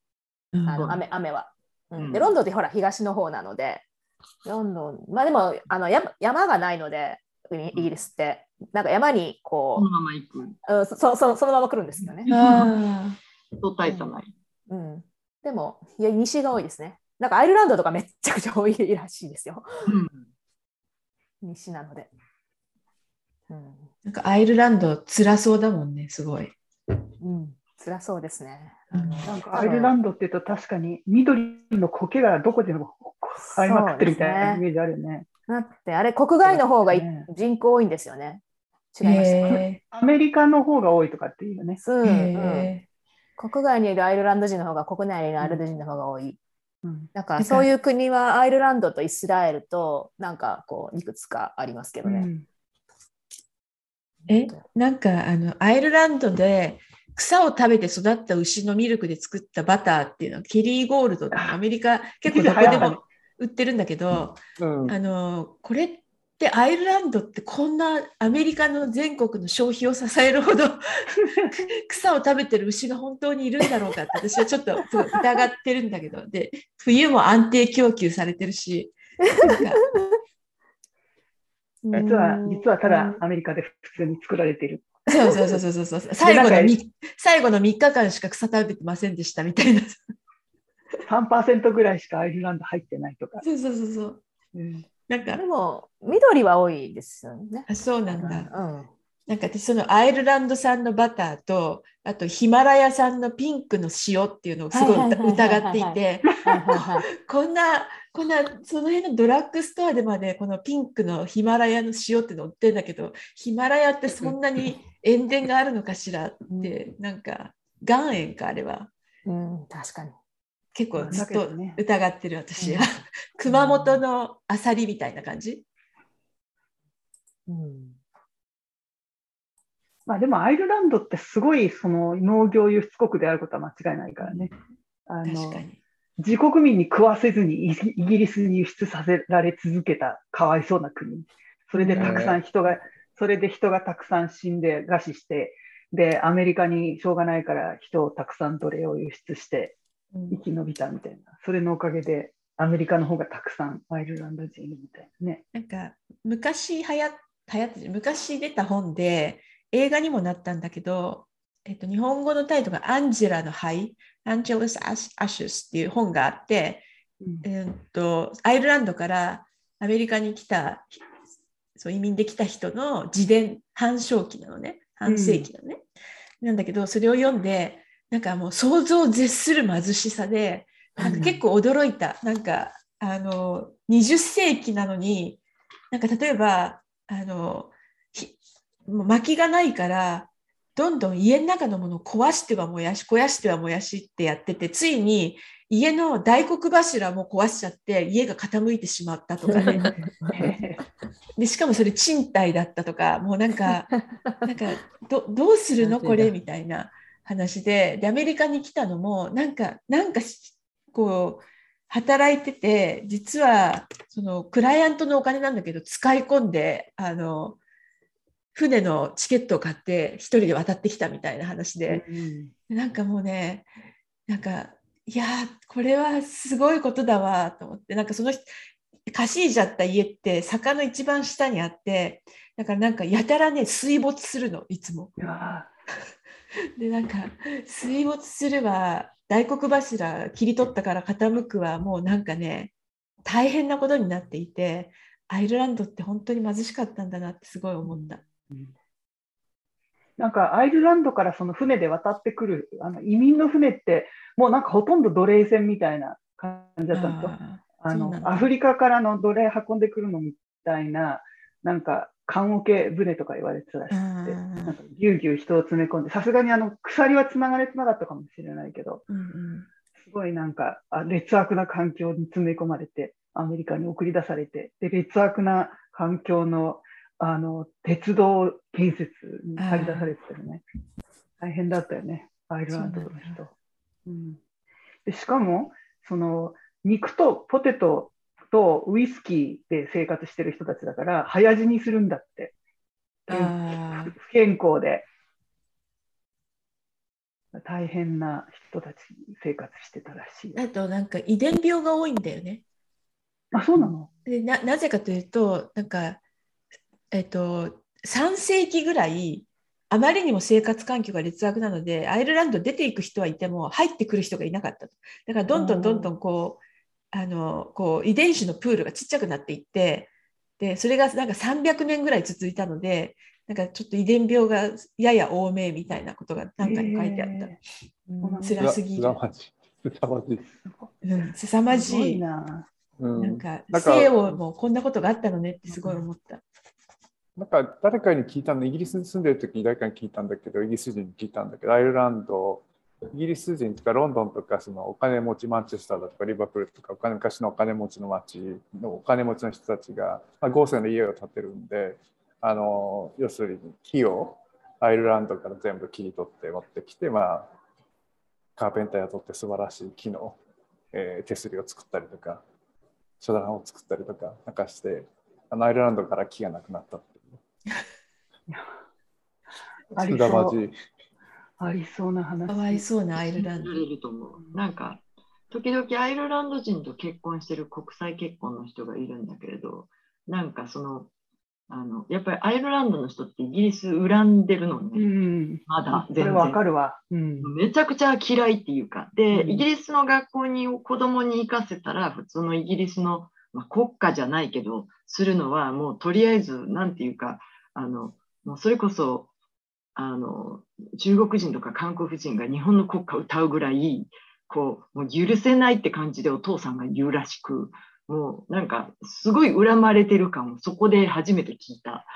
うん。あの雨雨は、うん。うん。でロンドンってほら東の方なので。ロンドン。まあでもあの山山がないのでイイギリスって。なんか山にここのまま行く。う、うん、そそそそのまま来るんですよね、あと大差ない。うん、でもいや西が多いですね。なんかアイルランドとかめっちゃくちゃ多いらしいですよ。うん。西なので、うん。ーなんかアイルランド辛そうだもんね、すごい。うん、辛そうですね。あのなんかアイルランドっていうと確かに緑の苔がどこでも生えまくってるみたいなイメージあるよね。だってあれ国外の方が人口多いんですよね。違いましたアメリカの方が多いとかっていうよね。うん国外にいるアイルランド人の方が国内にいるアイルランド人の方が多い。うんだからそういう国はアイルランドとイスラエルとなんかこういくつかありますけどね。うんーえ、なんかあのアイルランドで草を食べて育った牛のミルクで作ったバターっていうのはケリーゴールドってアメリカ結構どこでも売ってるんだけど、うん。あのこれってアイルランドってこんなアメリカの全国の消費を支えるほど 草を食べてる牛が本当にいるんだろうかって私はちょっと疑ってるんだけど。で冬も安定供給されてるしなんか実は、実はただアメリカで普通に作られている。そうそうそうそうそう 最後のみ最後の3日間しか草食べてませんでしたみたいな。3%ぐらいしかアイルランド入ってないとか。そうそうそうそう。うん。なんか。でも緑は多いですよね。あそうなんだ。うんなんか私そのアイルランド産のバターとあとヒマラヤ産のピンクの塩っていうのをすごい疑っていてこんなこんなその辺のドラッグストアでまでこのピンクのヒマラヤの塩っての売ってんだけどヒマラヤってそんなに塩田があるのかしらってなんか岩塩かあれは。うん、確かに。結構ずっと疑ってる私は。うん。熊本のアサリみたいな感じ。うんまあでもアイルランドってすごいその農業輸出国であることは間違いないからね。あの確かに自国民に食わせずにイギリスに輸出させられ続けたかわいそうな国。それでたくさん人が、それで人がたくさん死んで餓死して、で、アメリカにしょうがないから人をたくさん奴隷を輸出してうん生き延びたみたいな。それのおかげでアメリカの方がたくさんアイルランド人いるみたいなね。なんか昔流行って昔出た本で映画にもなったんだけど、えっと、日本語のタイトルが「アンジェラの灰」「アンジェラス・アッシュス」っていう本があって、うん。えーっとアイルランドからアメリカに来たそう移民できた人の自伝半生期なのね。半世紀なのね、なんだけどそれを読んでなんかもう想像を絶する貧しさでなんか結構驚いた、なんかあの20世紀なのになんか例えばあのひもう薪がないからどんどん家の中のものを壊しては燃やし肥やしては燃やしってやっててついに家の大黒柱も壊しちゃって家が傾いてしまったとかね。でしかもそれ賃貸だったとかもうなんかなんかどどうするの？これみたいな話で。でアメリカに来たのもなんかなんかしこう働いてて実はそのクライアントのお金なんだけど使い込んであの船のチケットを買って一人で渡ってきたみたいな話で、うんなんかもうねなんかいやーこれはすごいことだわと思ってなんかその人貸しいじゃった家って坂の一番下にあってだからなんかやたらね水没するのいつも。でなんか水没するわ大黒柱切り取ったから傾くはもうなんかね大変なことになっていてアイルランドって本当に貧しかったんだなってすごい思った。なんかアイルランドからその船で渡ってくるあの移民の船ってもうなんかほとんど奴隷船みたいな感じだったんですよ。あのアフリカからの奴隷運んでくるのみたいな、なんか棺桶船とか言われてたらしくて、うん。なんかぎゅうぎゅう人を詰め込んで、さすがにあの鎖はつながれてなかったかもしれないけど、ーうんうん。すごいなんかあ劣悪な環境に詰め込まれて、アメリカに送り出されて、で劣悪な環境のあの鉄道建設に駆り出されてたよね。大変だったよね、アイルランドの人。うん、でしかも、その肉とポテトとウイスキーで生活してる人たちだから、早死にするんだって。不健康で。大変な人たち生活してたらしいよ。あとなんか遺伝病が多いんだよね。あ、そうなの？でななぜかというとなんか、えっと、3世紀ぐらいあまりにも生活環境が劣悪なのでアイルランド出ていく人はいても入ってくる人がいなかったとだからどんどんどんどんこうあのこう遺伝子のプールがちっちゃくなっていってでそれがなんか300年ぐらい続いたのでなんかちょっと遺伝病がやや多めみたいなことがなんかに書いてあった。へうんす辛すぎるす。まじい。すさまじい。うん、凄まじい。いな。うんなんかなんか西洋もこんなことがあったのねってすごい思った。なんか誰かに聞いたの、イギリスに住んでる時に誰かに聞いたんだけど、イギリス人に聞いたんだけど、アイルランド、イギリス人とかロンドンとかそのお金持ちマンチェスターだとかリバプールとかお金昔のお金持ちの町のお金持ちの人たちが、まあ、豪勢な家を建てるんであの要するに木をアイルランドから全部切り取って持ってきて、まあ、カーペンター雇って素晴らしい木の、えー手すりを作ったりとか書棚を作ったりとかなんかしてあのアイルランドから木がなくなったっ。ありそうい。ありそうな話。かわいそうなアイルランドら。れると思う。なんか、時々アイルランド人と結婚してる国際結婚の人がいるんだけれど、なんかその、あのやっぱりアイルランドの人ってイギリス恨んでるのね、うん。まだそれ全然。わかるわ。うん。めちゃくちゃ嫌いっていうか、で、うんイギリスの学校に子供に行かせたら、普通のイギリスの、まあ、国家じゃないけど、するのはもうとりあえず、なんていうか、あの、もうそれこそ、あの、中国人とか韓国人が日本の国歌を歌うぐらい、こう、もう許せないって感じでお父さんが言うらしく、もうなんか、すごい恨まれてる感をそこで初めて聞いた。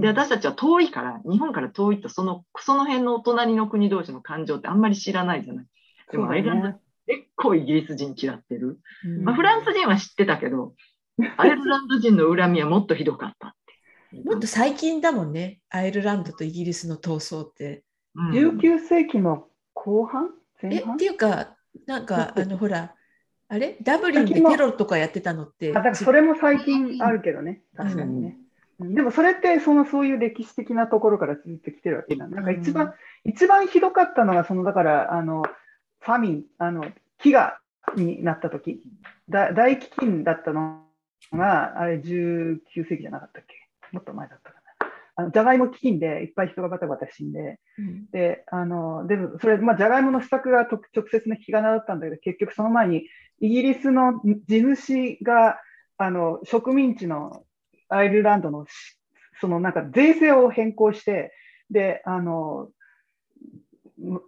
で、私たちは遠いから、日本から遠いと、その、その辺のお隣の国同士の感情ってあんまり知らないじゃない。でもそうだアイルランドね。結構イギリス人嫌ってる。うんまあ、フランス人は知ってたけど、アイルランド人の恨みはもっとひどかった。もっと最近だもんね、アイルランドとイギリスの闘争って。うん。19世紀の後半？前半？えっていうか、なんかあのほら、あれ？ダブリンでテロとかやってたのって。あだからそれも最近あるけどね、確かにね。うん。でもそれってそのそういう歴史的なところからずっと来てるわけだ。なんか一番、一番ひどかったのが、そのだからあのファミン、あの飢餓になった時。だ大飢饉だったのが、あれ19世紀じゃなかったっけ？もっと前だったかな。あのじゃがいも飢饉でいっぱい人がバタバタ死んで、うんで、あの、でも、それ、まあ、じゃがいもの施策がと直接の引き金だったんだけど、結局その前に、イギリスの地主が、あの、植民地のアイルランドのし、そのなんか税制を変更して、で、あの、む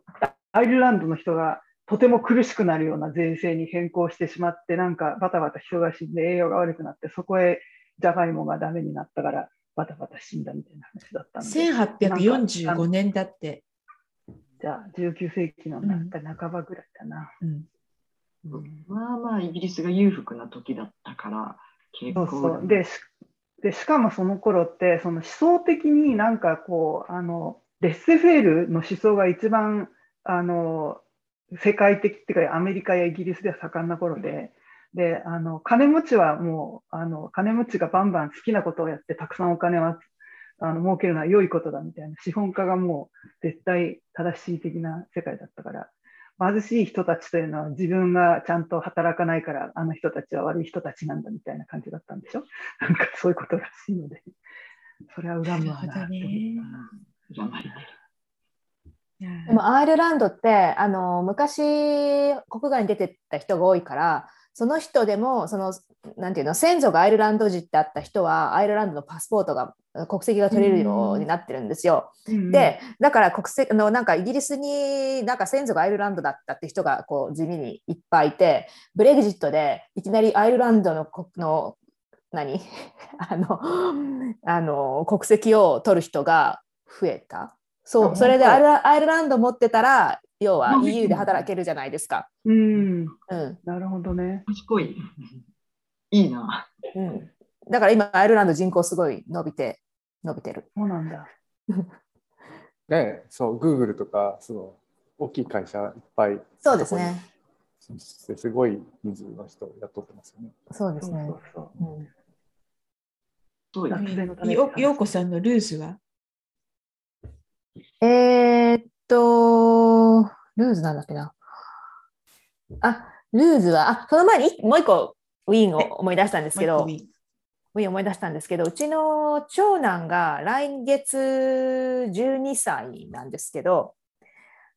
アイルランドの人がとても苦しくなるような税制に変更してしまって、なんかバタバタ人が死んで栄養が悪くなって、そこへじゃがいもがダメになったから、バタバタ死んだみたいな話だったんで。1845年だって。じゃあ、19世紀のうんなんか半ばぐらいだな。うんうんまあまあ、イギリスが裕福な時だったから、結構。そうそう。で、しでしかもその頃って、その思想的になんかこう、あの、レッセフェールの思想が一番、あの、世界的っていうか、アメリカやイギリスでは盛んな頃で、で、あの、金持ちはもう、あの、金持ちがバンバン好きなことをやって、たくさんお金は、あの、儲けるのは良いことだみたいな、資本家がもう絶対正しい的な世界だったから、貧しい人たちというのは自分がちゃんと働かないから、あの人たちは悪い人たちなんだみたいな感じだったんでしょ？なんかそういうことらしいので、それは恨むわななるほどね恨まれてるでもアイルランドってあの昔国外に出てった人が多いからその人でもそのなんていうの先祖がアイルランド人ってあった人はアイルランドのパスポートが国籍が取れるようになってるんですよ。うんでだから国籍あのなんかイギリスになんか先祖がアイルランドだったって人がこう地味にいっぱいいてブレグジットでいきなりアイルランドの国の何？あのあの国籍を取る人が増えた。そうあそれでアイルランド持ってたら要はうん EU で働けるじゃないですか。うん、うんなるほどね。賢い。いいな。うん、だから今アイルランド人口すごい伸びて伸びてる。そうなんだ。ねそう、Google とか、その大きい会社いっぱい。そうですね。すごい人数の人を雇ってますよね。そうですねどういう脱税のためによようこさんのルーズは？えーっと、ルーズなんだっけな。あ、ルーズは、あ、その前にもう一個ウィーンを思い出したんですけど、ウィーン思い出したんですけど、うちの長男が来月12歳なんですけど、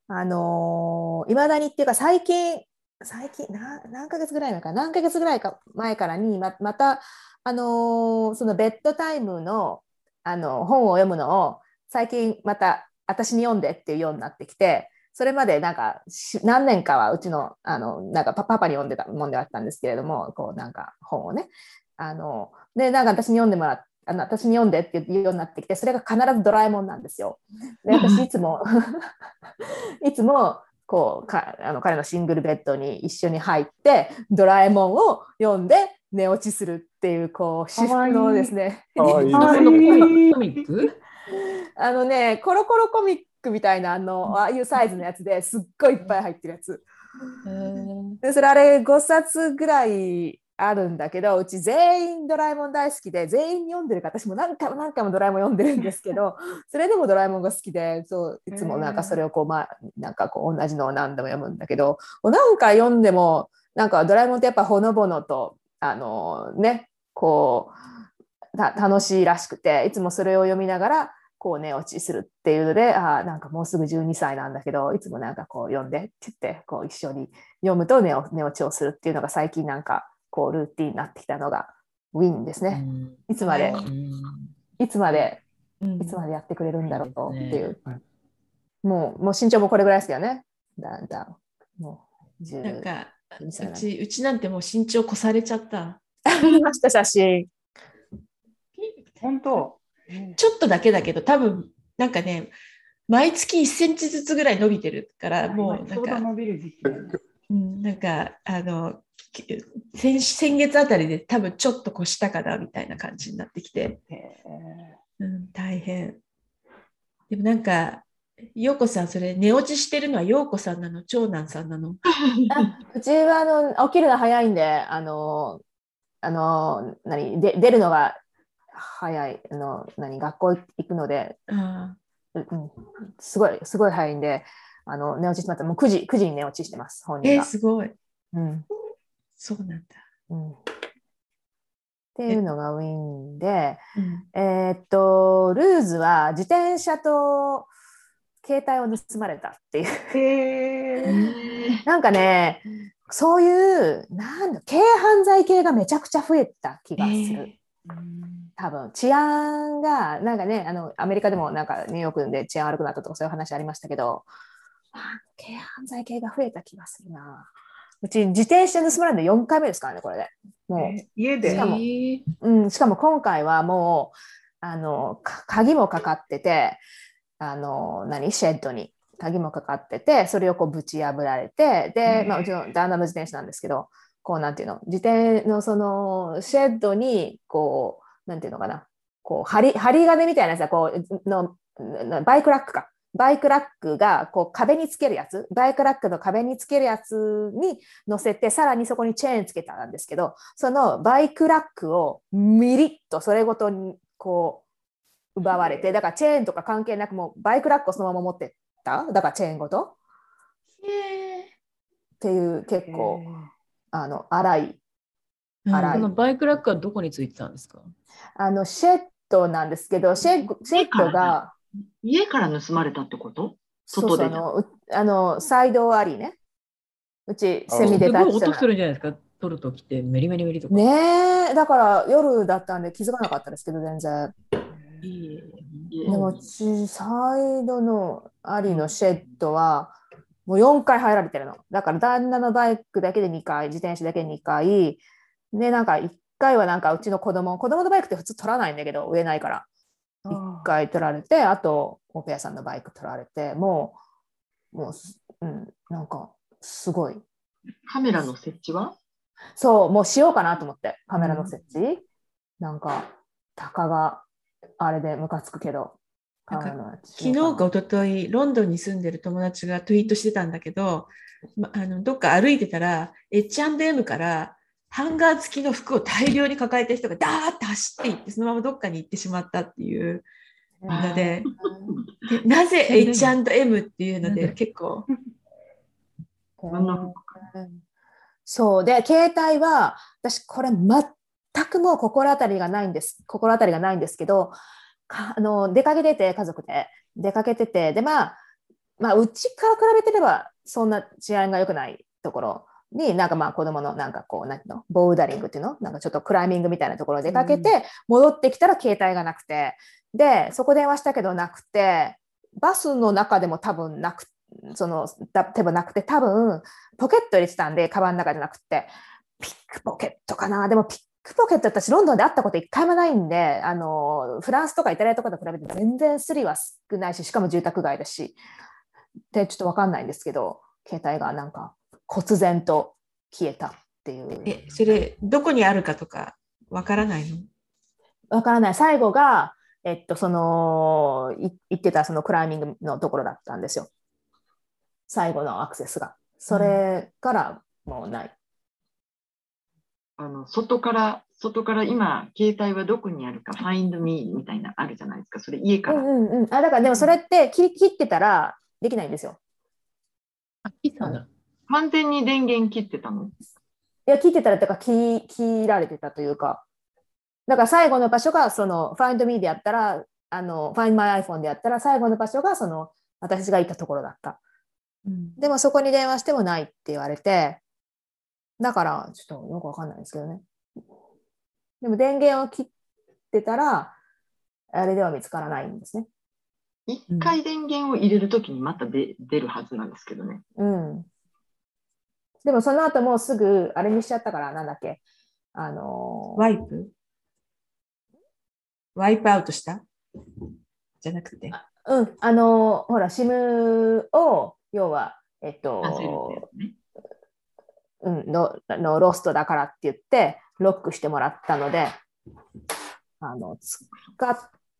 あのいまだにっていうか最近、最近な何ヶ月ぐらい前か何ヶ月ぐらいか前からにままた、あのーそのベッドタイムの、あの本を読むのを最近また私に読んでっていうようになってきてそれまでなんかし何年かはうちのあのなんかパパパに読んでたもんではあったんですけれどもこうなんか本をね。あのでなんか私に読んでもらっあの私に読んでって言うようになってきてそれが必ずドラえもんなんですよ。で私いつも いつもこうかあの彼のシングルベッドに一緒に入ってドラえもんを読んで寝落ちするっていうこう至福のですね。あのねコロコロコミックみたいなあのああいうサイズのやつですっごいいっぱい入ってるやつ。でそれあれ5冊ぐらいあるんだけどうち全員ドラえもん大好きで全員読んでるから私も何回も何回もドラえもん読んでるんですけど それでもドラえもんが好きでそういつもなんかそれをこう、まあ、なんかこう同じのを何度も読むんだけど何回読んでもなんかドラえもんってやっぱほのぼのとあのねこうた楽しいらしくていつもそれを読みながらこう寝落ちするっていうのであーなんかもうすぐ12歳なんだけどいつもなんかこう読んでって言ってこう一緒に読むと寝お寝落ちをするっていうのが最近なんかこうルーティンになってきたのがウィンですね。いつまでいつまでうん。いつまでやってくれるんだろうとっていう、はい。もうもう身長もこれぐらいですけどね。だんだんもう10なんか12歳うちうちなんてもう身長越されちゃった。見ました写真。本当。ちょっとだけだけど多分なんかね毎月1センチずつぐらい伸びてるからもうなんかうど伸びる時期だよね。うん、なんかあのき先先月あたりで多分ちょっと越したかなみたいな感じになってきて、へうん、大変。でもなんか陽子さんそれ寝落ちしてるのは陽子さんなの？長男さんなの？あうちはあの起きるの早いんであのあの何？で出るのが早いあの何学校行くので、あううん、すごいすごい早いんであの寝落ちしてますもう9時 ,9 時に寝落ちしてます本ーえー人が、すごい。うんそうなんだ。うん。っていうのがウィンで、うんえーっと、ルーズは自転車と携帯を盗まれたっていう。え。へえ。なんかね、そういう、なんだ、軽犯罪系がめちゃくちゃ増えた気がする。多分治安がなんかねあのアメリカでもなんかニューヨークで治安悪くなったとかそういう話ありましたけどあ軽犯罪系が増えた気がするな。うち自転車盗まれるの4回目ですからねこれで。もうえ家で？しかもえー。うん、しかも今回はもうあのか鍵もかかっててあの何？シェッドに。鍵もかかっててそれをこうぶち破られてで、まあ、うちの旦那の自転車なんですけどこうなんていうの？自転のその shed にこうなんていうのかな。こう針針金みたいなやつがこうのの bike rack か。 bike rack がこう壁につけるやつ。 bike rack の壁につけるやつに乗せてさらにそこにチェーンつけたんですけどその bike rack をミリッとそれごとにこう奪われてだからチェーンとか関係なくもう bike rack をそのまま持ってった？だからチェーンごと？っていう結構あの荒い荒い。このバイクラックはどこについてたんですか？あのシェッドなんですけどシェッシェッドが家から盗まれたってこと？外でそうあのうあのサイドアリーね。うちセミすでタッチごい。音するんじゃないですか？取るときってメリメリメリとか。ねえ。だから夜だったんで気づかなかったですけど全然。家でもうちサイドのアリのシェッドはもう4回入られてるの。だから旦那のバイクだけで2回、自転車だけで2回。で、なんか1回はなんかうちの子供、子供のバイクって普通取らないんだけど、上ないから。1回取られて、あと、オペアさんのバイク取られて、もう、もうす、うん、なんかすごい。カメラの設置は？そう、もうしようかなと思って、カメラの設置。なんか、たかがあれでムカつくけど、昨日か一昨日ロンドンに住んでる友達がツイートしてたんだけど、ま、あのどっか歩いてたら H&M からハンガー付きの服を大量に抱えた人がダーッて走っていってそのままどっかに行ってしまったっていう。のででなぜ H&M っていうので結構。そう。で携帯は私これ全くもう心当たりがないんです。心当たりがないんですけどかあの出かけてて家族で。出かけてて。でまあまあうちから比べてればそんな治安が良くないところになんかまあ子供のなんかこうなんていうの？ボウダリングっていうの？なんかちょっとクライミングみたいなところ出かけて戻ってきたら携帯がなくて。でそこ電話したけどなくてバスの中でも多分なくそのだ多分なくて多分ポケット入れてたんでカバンの中じゃなくて。 pickpocket かな？でも pickpocket 私ロンドンで会ったこと一回もないんであのフランスとかイタリアとかと比べて全然スリは少ないししかも住宅街だし。でちょっと分かんないんですけど携帯がなんか忽然と消えたっていう。えそれどこにあるかとかわからないの？わからない。最後がえっとそのい行ってたそのクライミングのところだったんですよ。最後のアクセスが。それからもうない、あの外から、外から今、携帯はどこにあるか、Find Me みたいなあるじゃないですか。それ家から。うんうんうん。あだからでもそれって切り切ってたらできないんですよ。あ、切ったんだ。完全に電源切ってたの？いや、切ってたらとか切、切られてたというか、だから最後の場所が、その、Find Me でやったら、あの、Find My iPhone でやったら、最後の場所が、その、私がいたところだった。でもそこに電話してもないって言われて、だから、ちょっとよくわかんないですけどね。でも電源を切ってたら、あれでは見つからないんですね。一回電源を入れるときにまたで出るはずなんですけどね。うん。でもその後もうすぐ、あれにしちゃったから、なんだっけ、あのーワイプ？ワイプアウトした？じゃなくて？うん、あのほら、SIM を、要は、えっと、つね。うん、ののロストだからって言って、ロックしてもらったので、あの使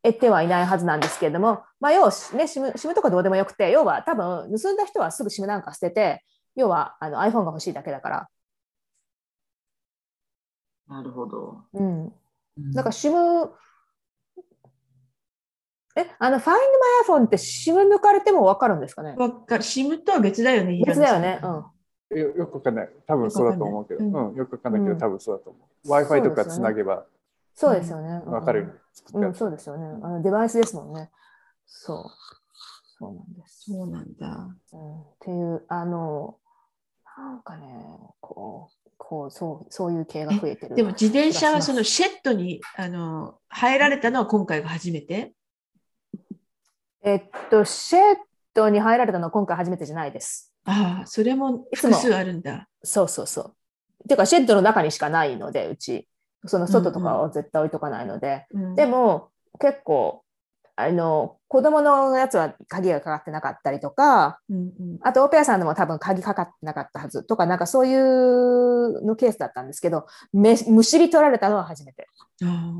えてはいないはずなんですけれども、まあ、要は、ね、SIM とかどうでもよくて、要は多分、盗んだ人はすぐ SIM なんか捨てて、要はあの iPhone が欲しいだけだから、なるほど。うん、うんだから SIM、え、あの、Find My iPhone って SIM 抜かれても分かるんですかね？わかる。SIM とは別だよね。別だよね。平うん。よよくわかんない。多分そうだと思うけど。よくわかんないうん、よくわかんないけど、うん多分そうだと思う。Wi-Fi とかつなげばそうですよね。うんわかるように作ってあるうん、そうですよね。あのデバイスですもんね。そう。そうなんです。そうなんだ。うん、っていう、あの、なんかね、こう、こうそうそういう系が増えてる。でも自転車はそのシェットにあの入られたのは今回が初めて？えっと、シェットに入られたのは今回初めてじゃないです。ああ、それも複数あるんだ。そうそうそう。てか、シェットの中にしかないので、うち、その外とかは絶対置いとかないので、うんでも結構、あの、子供のやつは鍵がかかってなかったりとか、うんうん。あとオペアさんでも多分鍵かかってなかったはずとか、なんかそういうのケースだったんですけど、めむしり取られたのは初めて。あ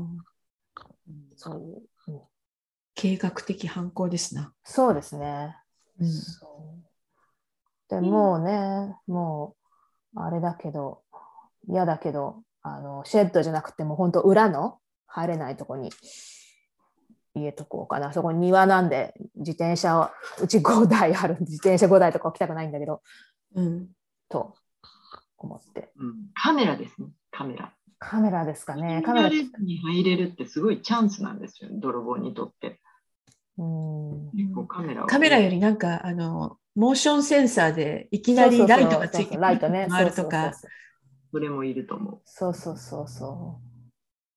ういう、うん。計画的犯行ですな。そうですね。うん。でもうね、もう、あれだけど、嫌だけど、あの、シェッドじゃなくても、本当裏の入れないとこに入れとこうかな。そこ庭なんで、自転車を、うち5台あるんで、自転車5台とか置きたくないんだけど、うんと思って。うん、カメラですね、カメラ。カメラですかね。カカメラ、に入れるってすごいチャンスなんですよ、泥棒にとって。うん。結構カメラをカメラよりなんかあのモーションセンサーでいきなりライトがついてそうそうそうライトね。回るとか。そうそうそうそれもいると思う。そうそうそうそ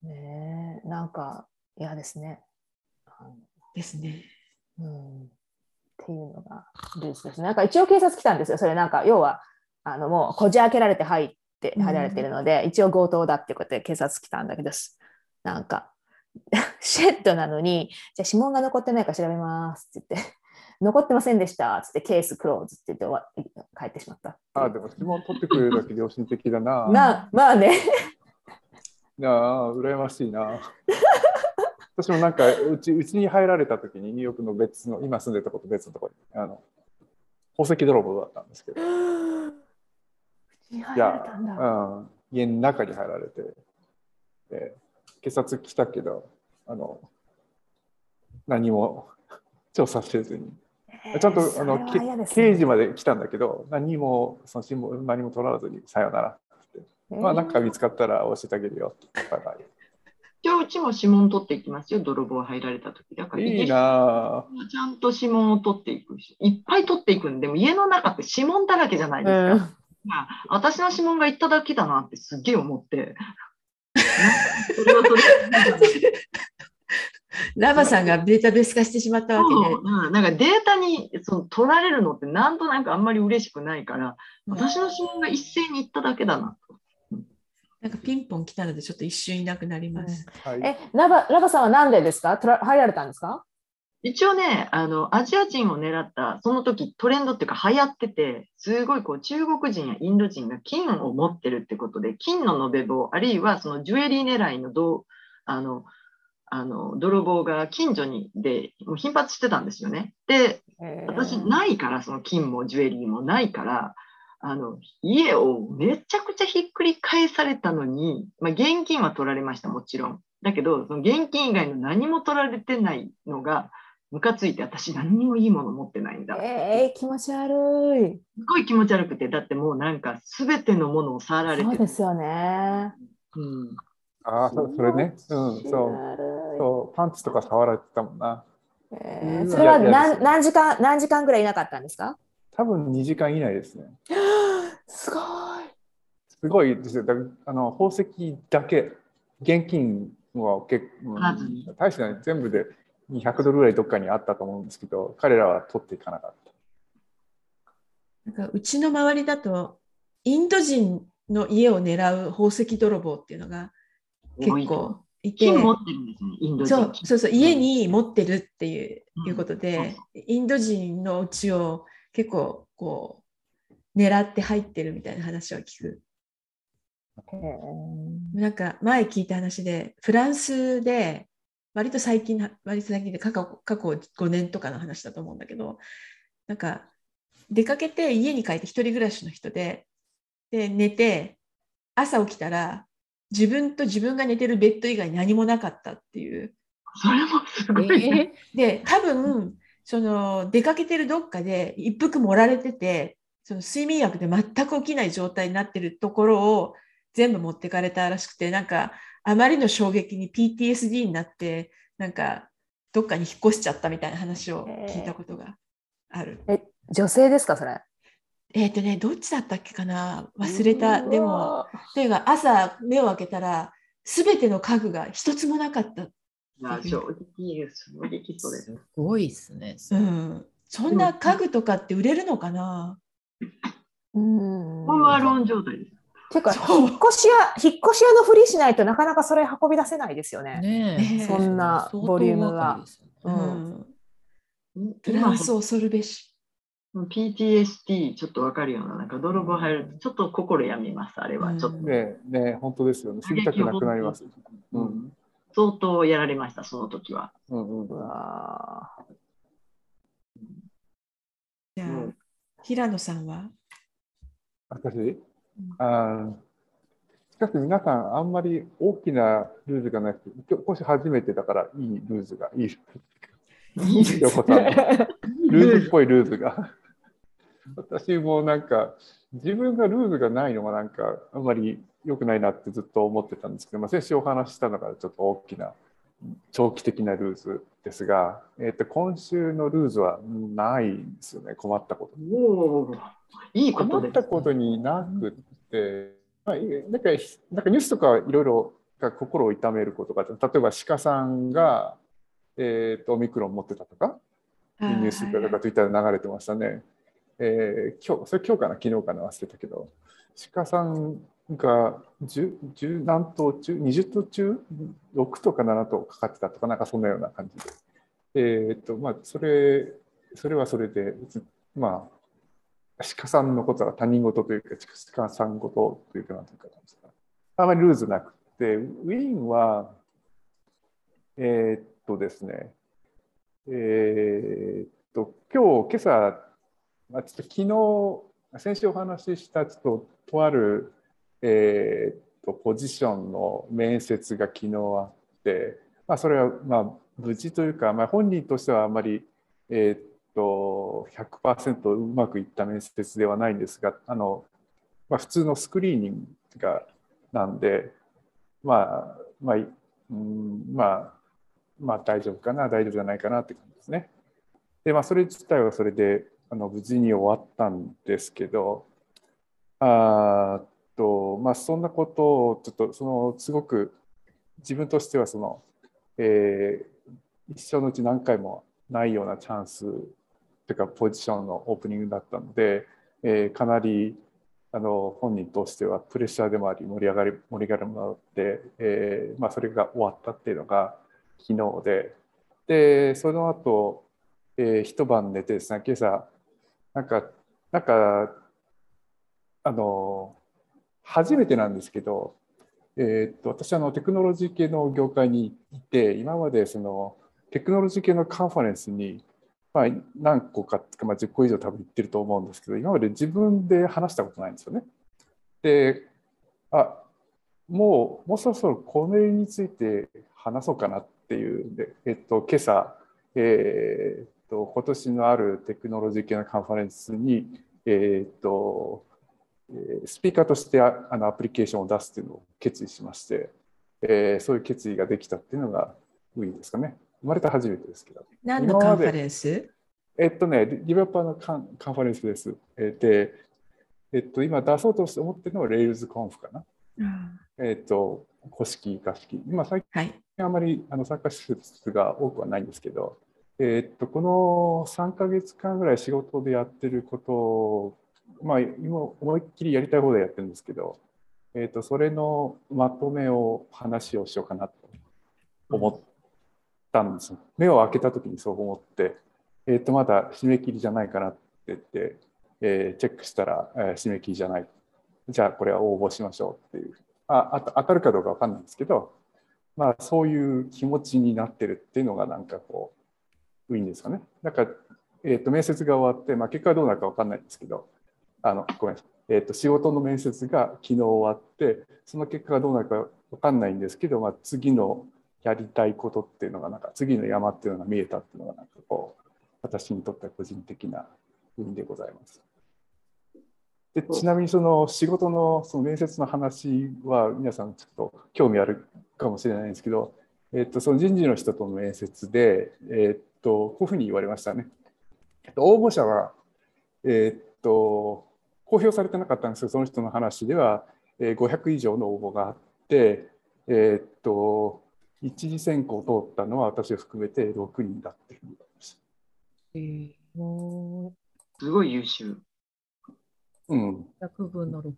う。ねえ、なんか嫌ですね。ですね。うん。っていうのがルーツですね。なんか一応警察来たんですよ。それなんか要は、あのもうこじ開けられて入って、うん入られてるので、一応強盗だってことで警察来たんだけど、なんか、シェットなのに、じゃあ指紋が残ってないか調べますって言って、残ってませんでしたっつってケースクローズって言って帰ってしまった。あ、でも指紋取ってくれるだけ良心的だな。まあ、まあね。なあ、羨ましいな。私もなんかうちうちに入られた時にニューヨークの別の今住んでたこと別のところにあの宝石泥棒だったんですけど。いいや、うん、家の中に入られて。で警察来たけどあの何も調査せずに。ちゃんとあの、け刑事まで来たんだけど何もその指紋何も取らずにさよならって、まあなんか見つかったら教えてあげるよって。お互い一応うちも指紋取っていきますよ、泥棒入られた時だから、いいなぁ。ちゃんと指紋を取っていくし、いっぱい取っていくんで、も家の中って指紋だらけじゃないですか。うんまあ、私の指紋がいっただけだなってすっげえ思って。それはそれラバさんがデータベース化してしまったわけでそううんなんかデータにその取られるのってなんとなくあんまり嬉しくないから、私の指紋が一斉にいっただけだなと。なんかピンポン来たのでちょっと一瞬いなくなります。はい、え、ラバラバさんはなんでですか？入られたんですか？一応ね、あの、アジア人を狙った、その時トレンドっていうか流行ってて、すごいこう中国人やインド人が金を持ってるってことで、金の延べ棒、あるいはそのジュエリー狙いのどうあの、あの、泥棒が近所にで、もう頻発してたんですよね。で、私ないから、その金もジュエリーもないから、あの、家をめちゃくちゃひっくり返されたのに、まあ、現金は取られました、もちろん。だけど、その現金以外の何も取られてないのが、ムカついて、私何にもいいもの持ってないんだ。えー、気持ち悪い。すごい気持ち悪くて、だってもうなんか全てのものを触られてそうですよね。うん、ああ、そそれね。うん、そう。そう、パンツとか触られてたもんな。えーそれは何何時間何時間ぐらいいなかったんですか？多分2時間以内ですね。すごい。すごいですよ。だあの宝石だけ、現金は結構、うん大してない全部で200ドルぐらいどっかにあったと思うんですけど、彼らは取っていかなかった。なんかうちの周りだと、インド人の家を狙う宝石泥棒っていうのが結構いて、金持ってるんですね、インド人。そうそうそう、家に持ってるっていう,、うんいうことでそうそ、インド人のうちを結構こう狙って入ってるみたいな話を聞く。なんか前聞いた話で、フランスで割と最近な、割と最近で過去過去5年とかの話だと思うんだけど、なんか出かけて家に帰って一人暮らしの人で、で寝て朝起きたら自分と自分が寝てるベッド以外何もなかったっていう。それもすごい、ね。で多分その出かけてるどっかで一服盛られててその睡眠薬で全く起きない状態になってるところを全部持ってかれたらしくてなんかあまりの衝撃に PTSD になってなんかどっかに引っ越しちゃったみたいな話を聞いたことがある。え、女性ですか、それ？えっ、とねどっちだったっけかな？忘れた。でもというか朝目を開けたら全ての家具が一つもなかった。正直、衝撃それ。すごいですね。うん、そんな家具とかって売れるのかな？うん。ホームアローン状態です。ていうか、引っ越し屋、引っ越し屋のふりしないとなかなかそれ運び出せないですよね。ねそんなボリュームが。ううんん、フランス恐るべし。PTSD ちょっとわかるような、なんか泥棒入るとちょっと心やみます、あれは。ちょっとねえ、ねえ、本当ですよね。住みたくなくなります。うん。相当やられました、その時は。うんうんじゃあ、うん平野さんは？私？あーしかし皆さん、あんまり大きなルーズがなくて、今日今週初めてだからいいルーズが、いいルーズ。横さんの ルーズっぽいルーズが。私もなんか、自分がルーズがないのがなんか、あんまり良くないなってずっと思ってたんですけど、まあ、先週お話ししたのがちょっと大きな、長期的なルーズですが、えっと今週のルーズはないんですよね、困ったこと。おお、いいこと困です。ったことになくって、まあ、いなんかなんかニュースとかいろいろが心を痛めることが例えば鹿さんが、えー、とオミクロン持ってたとかニュースとかツイッターで流れてましたね。えー今日それ今日かな？昨日かな？忘れたけど鹿さんが 10, 10何頭中20頭中6とか7頭かかってたとかなんかそんなような感じで。えーとまあ、それそれはそれでまあ鹿さんのことは他人事というか、鹿さん事というか、なんていうか、あまりルーズなくて、ウィーンは、えーっとですね、えーっと、今日、今朝、まあ、ちょっと昨日、先週お話しした、ちょっと、とある、えーと、ポジションの面接が昨日あって、まあ、それは、まあ、無事というか、まあ、本人としてはあまり、えーっと、100%うまくいった面接ではないんですが、あの、まあ、普通のスクリーニングがなんで、まあ、まあ、うん、まあ、まあ大丈夫かな、大丈夫じゃないかなって感じですね。で、まあ、それ自体はそれで、あの、無事に終わったんですけど、あと、まあ、そんなことを、ちょっと、その、すごく、自分としては、その、えー一生のうち何回もないようなチャンスというか、ポジションのオープニングだったので、えーかなり、あの本人としてはプレッシャーでもあり盛り上がり盛り上がりもあって、えーまあ、それが終わったっていうのが昨日で。でその後、えー一晩寝てですね今朝なんかなんかあの初めてなんですけど、えーっと私あのテクノロジー系の業界にいて今までそのテクノロジー系のカンファレンスにまあ、何個か、まあ、10個以上多分行ってると思うんですけど、今まで自分で話したことないんですよね。で、あもう、もうそろそろこれについて話そうかなっていうんで、えっと、今朝、えーっと、今年のあるテクノロジー系のカンファレンスに、えーっと、スピーカーとしてああのアプリケーションを出すっていうのを決意しまして、えーそういう決意ができたっていうのが、いいですかね。生まれて初めてですけど。何のカンファレンス？えっとね、ディベロッパーのカンカンファレンスです。えーで、えっと、今出そうと思ってるのは RailsConf かな。えっと、古式、合式。今、最はい。近あまりあの参加施設が多くはないんですけど、えっと、この3ヶ月間ぐらい仕事でやってることを、まあ、今、思いっきりやりたい方でやってるんですけど、えっと、それのまとめを話をしようかなと思ったんです。目を開けた時にそう思って、えっと、まだ締め切りじゃないかなって言って、えーチェックしたら、えー締め切りじゃない。じゃあ、これは応募しましょうっていう。あ、あと当たるかどうかわかんないんですけど、まあ、そういう気持ちになってるっていうのがなんかこう、いいんですかね。だか、えっと面接が終わって、まあ、結果はどうなるかわかんないんですけど、あのごめんなさい、えっと仕事の面接が昨日終わって、その結果がどうなるかわかんないんですけど、まあ、次のやりたいことっていうのが、なんか次の山っていうのが見えたっていうのが、なんかこう、私にとっては個人的な運でございます。でちなみにその仕事のその面接の話は皆さんちょっと興味あるかもしれないんですけど、えっと、その人事の人との面接で、えっと、こういうふうに言われましたね。えっと応募者は、えっと、公表されてなかったんですけど、その人の話では、えー500以上の応募があって、えっと、一次選考を通ったのは私を含めて6人だっていうふうに言われました。すごい優秀。うん、100分の6。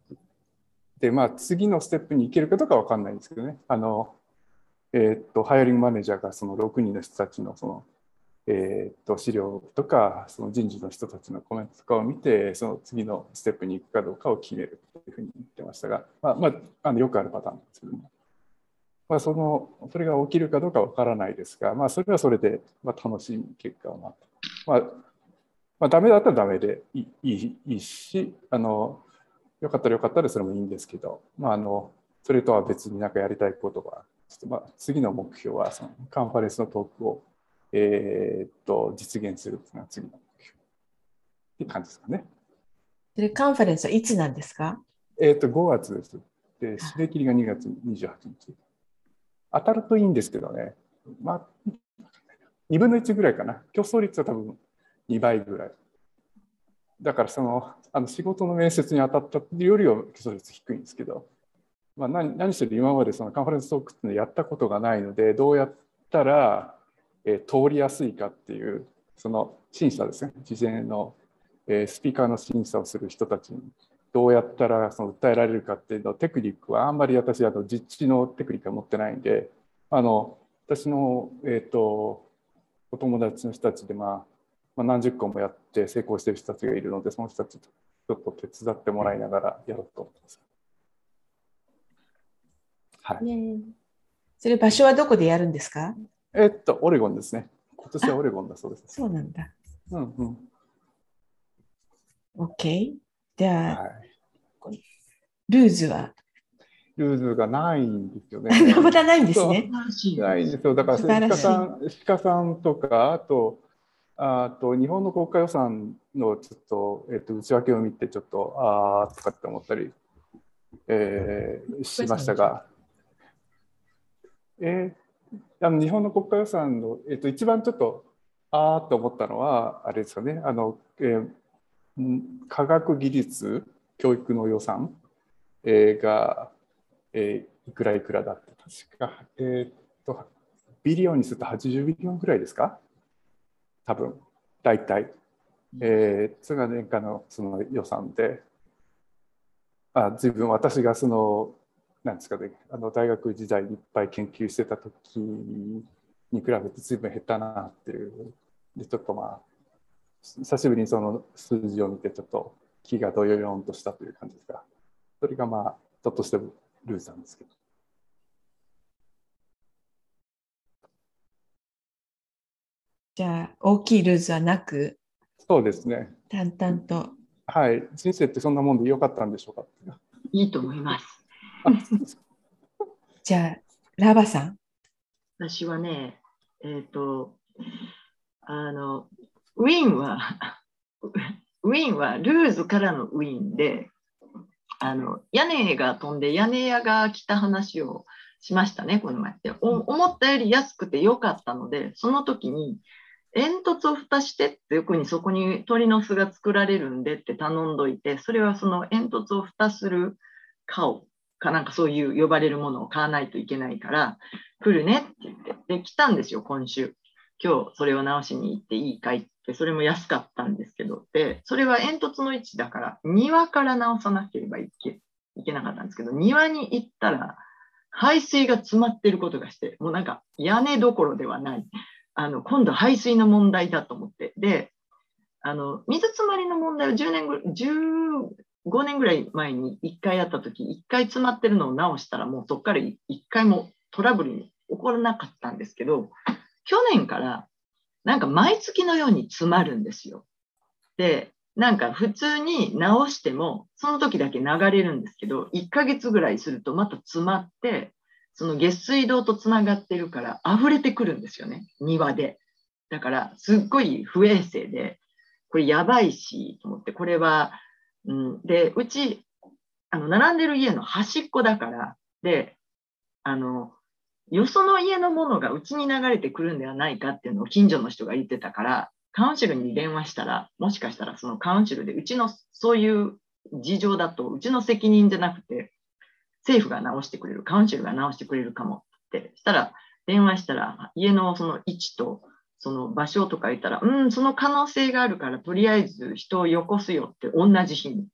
で、まあ、次のステップに行けるかどうかわかんないんですけどね。あの、えーっと、ハイアリングマネージャーがその6人の人たちのその、えーっと、資料とか、その人事の人たちのコメントとかを見て、その次のステップに行くかどうかを決めるというふうに言ってましたが、まあ、まあ、あのよくあるパターンなんですけども。まあ、その、それが起きるかどうかわからないですが、まあ、それはそれで、まあ、楽しみ結果を待って。まあ、まあ、ダメだったらダメでいいいいし、あの、よかったらよかったらそれもいいんですけど、まあ、あのそれとは別になんかやりたいことは、ちょっとまあ次の目標はそのカンファレンスのトークを、えーっと実現するっていうのが次の目標って感じですかね。それカンファレンスはいつなんですか？えーっと5月です。で、締め切りが2月28日。当たるといいんですけどね、まあ、2分の1ぐらいかな。競争率は多分2倍ぐらい。だからそのあの仕事の面接に当たったっていうよりは競争率低いんですけど、まあ、何何しろ今までそのカンファレンストークっていうのやったことがないのでどうやったら、えー通りやすいかっていうその審査ですね。事前の、えースピーカーの審査をする人たちにどうやったらその訴えられるかっていうのテクニックはあんまり私あの実地のテクニックは持ってないんであの私の、えー、とお友達の人たちで、まあ、まあ何十個もやって成功してる人たちがいるのでその人たちとちょっと手伝ってもらいながらやろうと思ってます。はい、ねそれ場所はどこでやるんですか？えっと、オレゴンですね。今年はオレゴンだそうです。そうなんだ。うんうん。OK。じゃあ、はい。ルーズは、ルーズがないんですよね。まだないんですね。ないんですよ。だから、鹿さん、鹿さんとか、あと、あと日本の国家予算のちょっと、えっと、内訳を見て、ちょっと、ああとかって思ったり、えーしましたが、えーあの日本の国家予算の、えっと、一番ちょっと、ああと思ったのは、あれですよね、あの、えーん科学技術、教育の予算、えーが、えーいくらいくらだって、確か、えーっと、ビリオンにすると80ビリオンぐらいですか？多分、大体。えーそれが年間のその予算で、あ随分私がその、なんですかね、あの大学時代にいっぱい研究してた時に比べて随分減ったなっていう、でちょっとまあ、久しぶりにその数字を見て、ちょっと気がどよよんとしたという感じですが、それがまあ、ちょっとしてルーズなんですけど。じゃあ、大きいルーズはなく、そうですね。淡々と。はい。人生ってそんなもんでよかったんでしょうかいいと思います。じゃあ、ラバさん。私はね、えっ、と、あの、ウィンは、ウィンはルーズからのウィンで、あの、屋根が飛んで屋根屋が来た話をしましたね、この前って。お思ったより安くて良かったので、その時に、煙突を蓋してってよくにそこに鳥の巣が作られるんでって頼んどいて、それはその煙突を蓋する顔かなんかそういう呼ばれるものを買わないといけないから、来るねって言って。で、来たんですよ、今週。今日それを直しに行っていいかいって、それも安かったんですけど、で、それは煙突の位置だから、庭から直さなければいけいけなかったんですけど、庭に行ったら、排水が詰まってることがして、もうなんか屋根どころではない。あの、今度排水の問題だと思って。で、あの、水詰まりの問題を10年ぐらい、10 5年ぐらい前に1回やった時、1回詰まってるのを直したら、もうそこから1回もトラブルに起こらなかったんですけど、去年からなんか毎月のように詰まるんですよ。で、なんか普通に直しても、その時だけ流れるんですけど、1ヶ月ぐらいするとまた詰まって、その下水道とつながってるから溢れてくるんですよね、庭で。だから、すっごい不衛生で、これやばいし、と思って、これは、うん、で、うち、あの、並んでる家の端っこだから、で、あの、よその家のものがうちに流れてくるんではないかっていうのを近所の人が言ってたから、カウンシルに電話したら、もしかしたらそのカウンシルでうちのそういう事情だと、うちの責任じゃなくて、政府が直してくれる、カウンシルが直してくれるかもって、したら、電話したら、家のその位置と、その場所とか言ったら、うん、その可能性があるから、とりあえず人をよこすよって、同じ日に。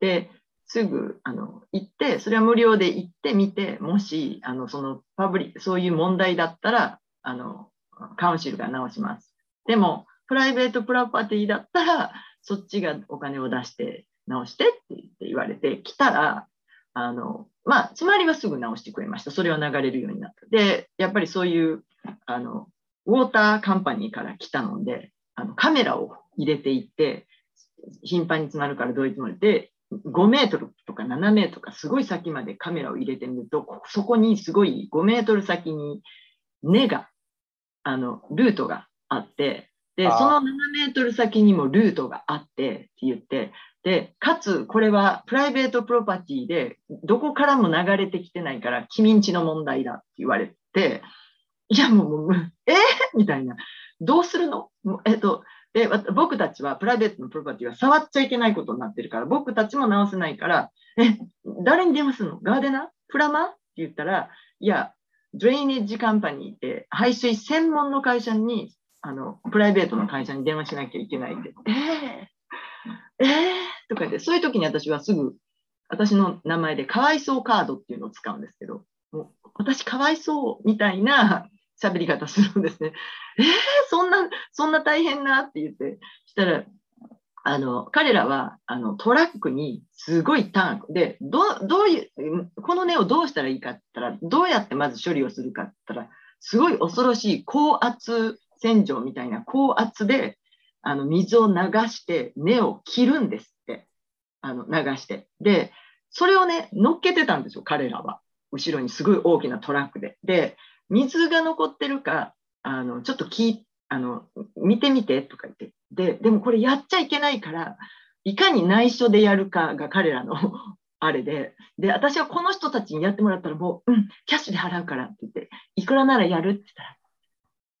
で、すぐあの行って、それは無料で行ってみて、もしあのそのパブリそういう問題だったらあの、カウンシルが直します。でも、プライベートプロパティだったら、そっちがお金を出して直してって言って言われて、来たら、あのまあ、詰まりはすぐ直してくれました。それは流れるようになった。で、やっぱりそういうあのウォーターカンパニーから来たので、あのカメラを入れていって、頻繁に詰まるからどういうつもりで、5メートルとか7メートルとかすごい先までカメラを入れてみると、こそこにすごい5メートル先に根が、あの、ルートがあって、で、その7メートル先にもルートがあってって言って、で、かつこれはプライベートプロパティで、どこからも流れてきてないから、君んちの問題だって言われて、いやもう、もうえー、みたいな。どうするの？えっと、で、わ僕たちはプライベートのプロパティは触っちゃいけないことになってるから、僕たちも直せないから、え、誰に電話するの？ガーデナー？プラマって言ったら、いや、ドレイネージカンパニーって排水専門の会社に、あの、プライベートの会社に電話しなきゃいけないんで、えー、えー、とか言って、そういう時に私はすぐ、私の名前でかわいそうカードっていうのを使うんですけど、もう私かわいそうみたいな喋り方するんですね。えー、そんな、そんな大変なって言って、したら、あの、彼らは、あの、トラックにすごいターン。で、ど、どういう、この根をどうしたらいいかって言ったら、どうやってまず処理をするかって言ったら、すごい恐ろしい高圧洗浄みたいな高圧であの水を流して根を切るんですって。あの流して。でそれをね乗っけてたんですよ彼らは。後ろにすごい大きなトラックで。で水が残ってるかあのちょっと聞あの見てみてとか言って。ででもこれやっちゃいけないからいかに内緒でやるかが彼らの あれで、で、私はこの人たちにやってもらったらもう、うん、キャッシュで払うからって言って、いくらならやるって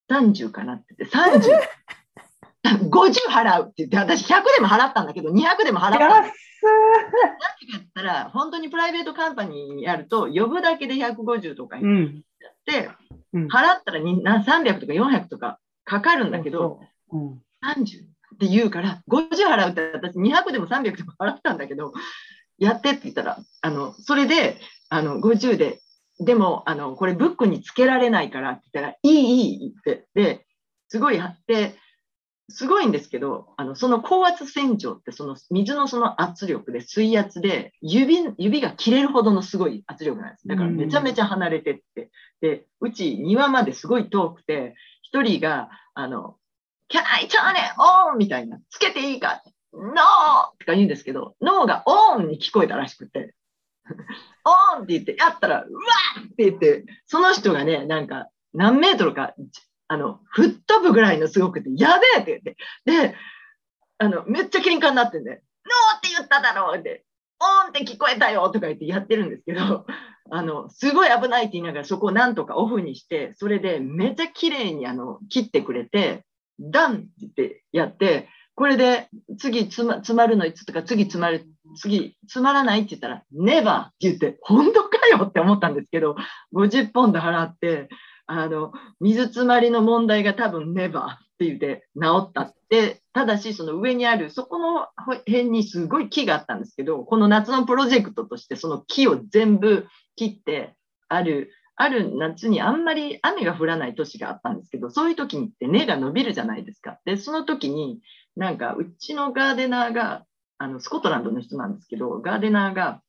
言ったら、30かなって言って、30、50払うって言って、私100でも払ったんだけど、200でも払ったんだ安何かやったら、本当にプライベートカンパニーにやると、呼ぶだけで150とかい。言っうん。て、うん払ったらにな300とか400とかかかるんだけど、うん。30って言うから、50払うって私200でも300でも払ったんだけど、やってって言ったら、あの、それで、あの、50で、でも、あの、これブックにつけられないからって言ったら、いい、いいって、で、すごい貼って、すごいんですけど、あの、その高圧洗浄って、その水のその圧力で、水圧で、指、指が切れるほどのすごい圧力なんです。だからめちゃめちゃ離れてって、で、うち庭まですごい遠くて、一人が、あの、Can I turn it on? みたいな。つけていいか ?No! とか言うんですけど、ノーがオンに聞こえたらしくて、オンって言って、やったら、うわーって言って、その人がね、なんか、何メートルか、あの、吹っ飛ぶぐらいのすごくて、やべえって言って、で、あの、めっちゃ喧嘩になってんで、ノーって言っただろうって、オンって聞こえたよとか言ってやってるんですけど、あの、すごい危ないって言いながらそこをなんとかオフにして、それでめっちゃ綺麗にあの、切ってくれて、ダンって言ってやって、これで次つま詰まるのいつとか次詰まる、次詰まらないって言ったら、ネバーって言って、本当かよって思ったんですけど、50ポンド払って、あの、水詰まりの問題が多分ネバーって言って治ったって、ただしその上にある、そこの辺にすごい木があったんですけど、この夏のプロジェクトとしてその木を全部切って、ある、ある夏にあんまり雨が降らない年があったんですけど、そういう時にって根が伸びるじゃないですか。で、その時になんかうちのガーデナーが、あの、スコットランドの人なんですけど、ガーデナーが、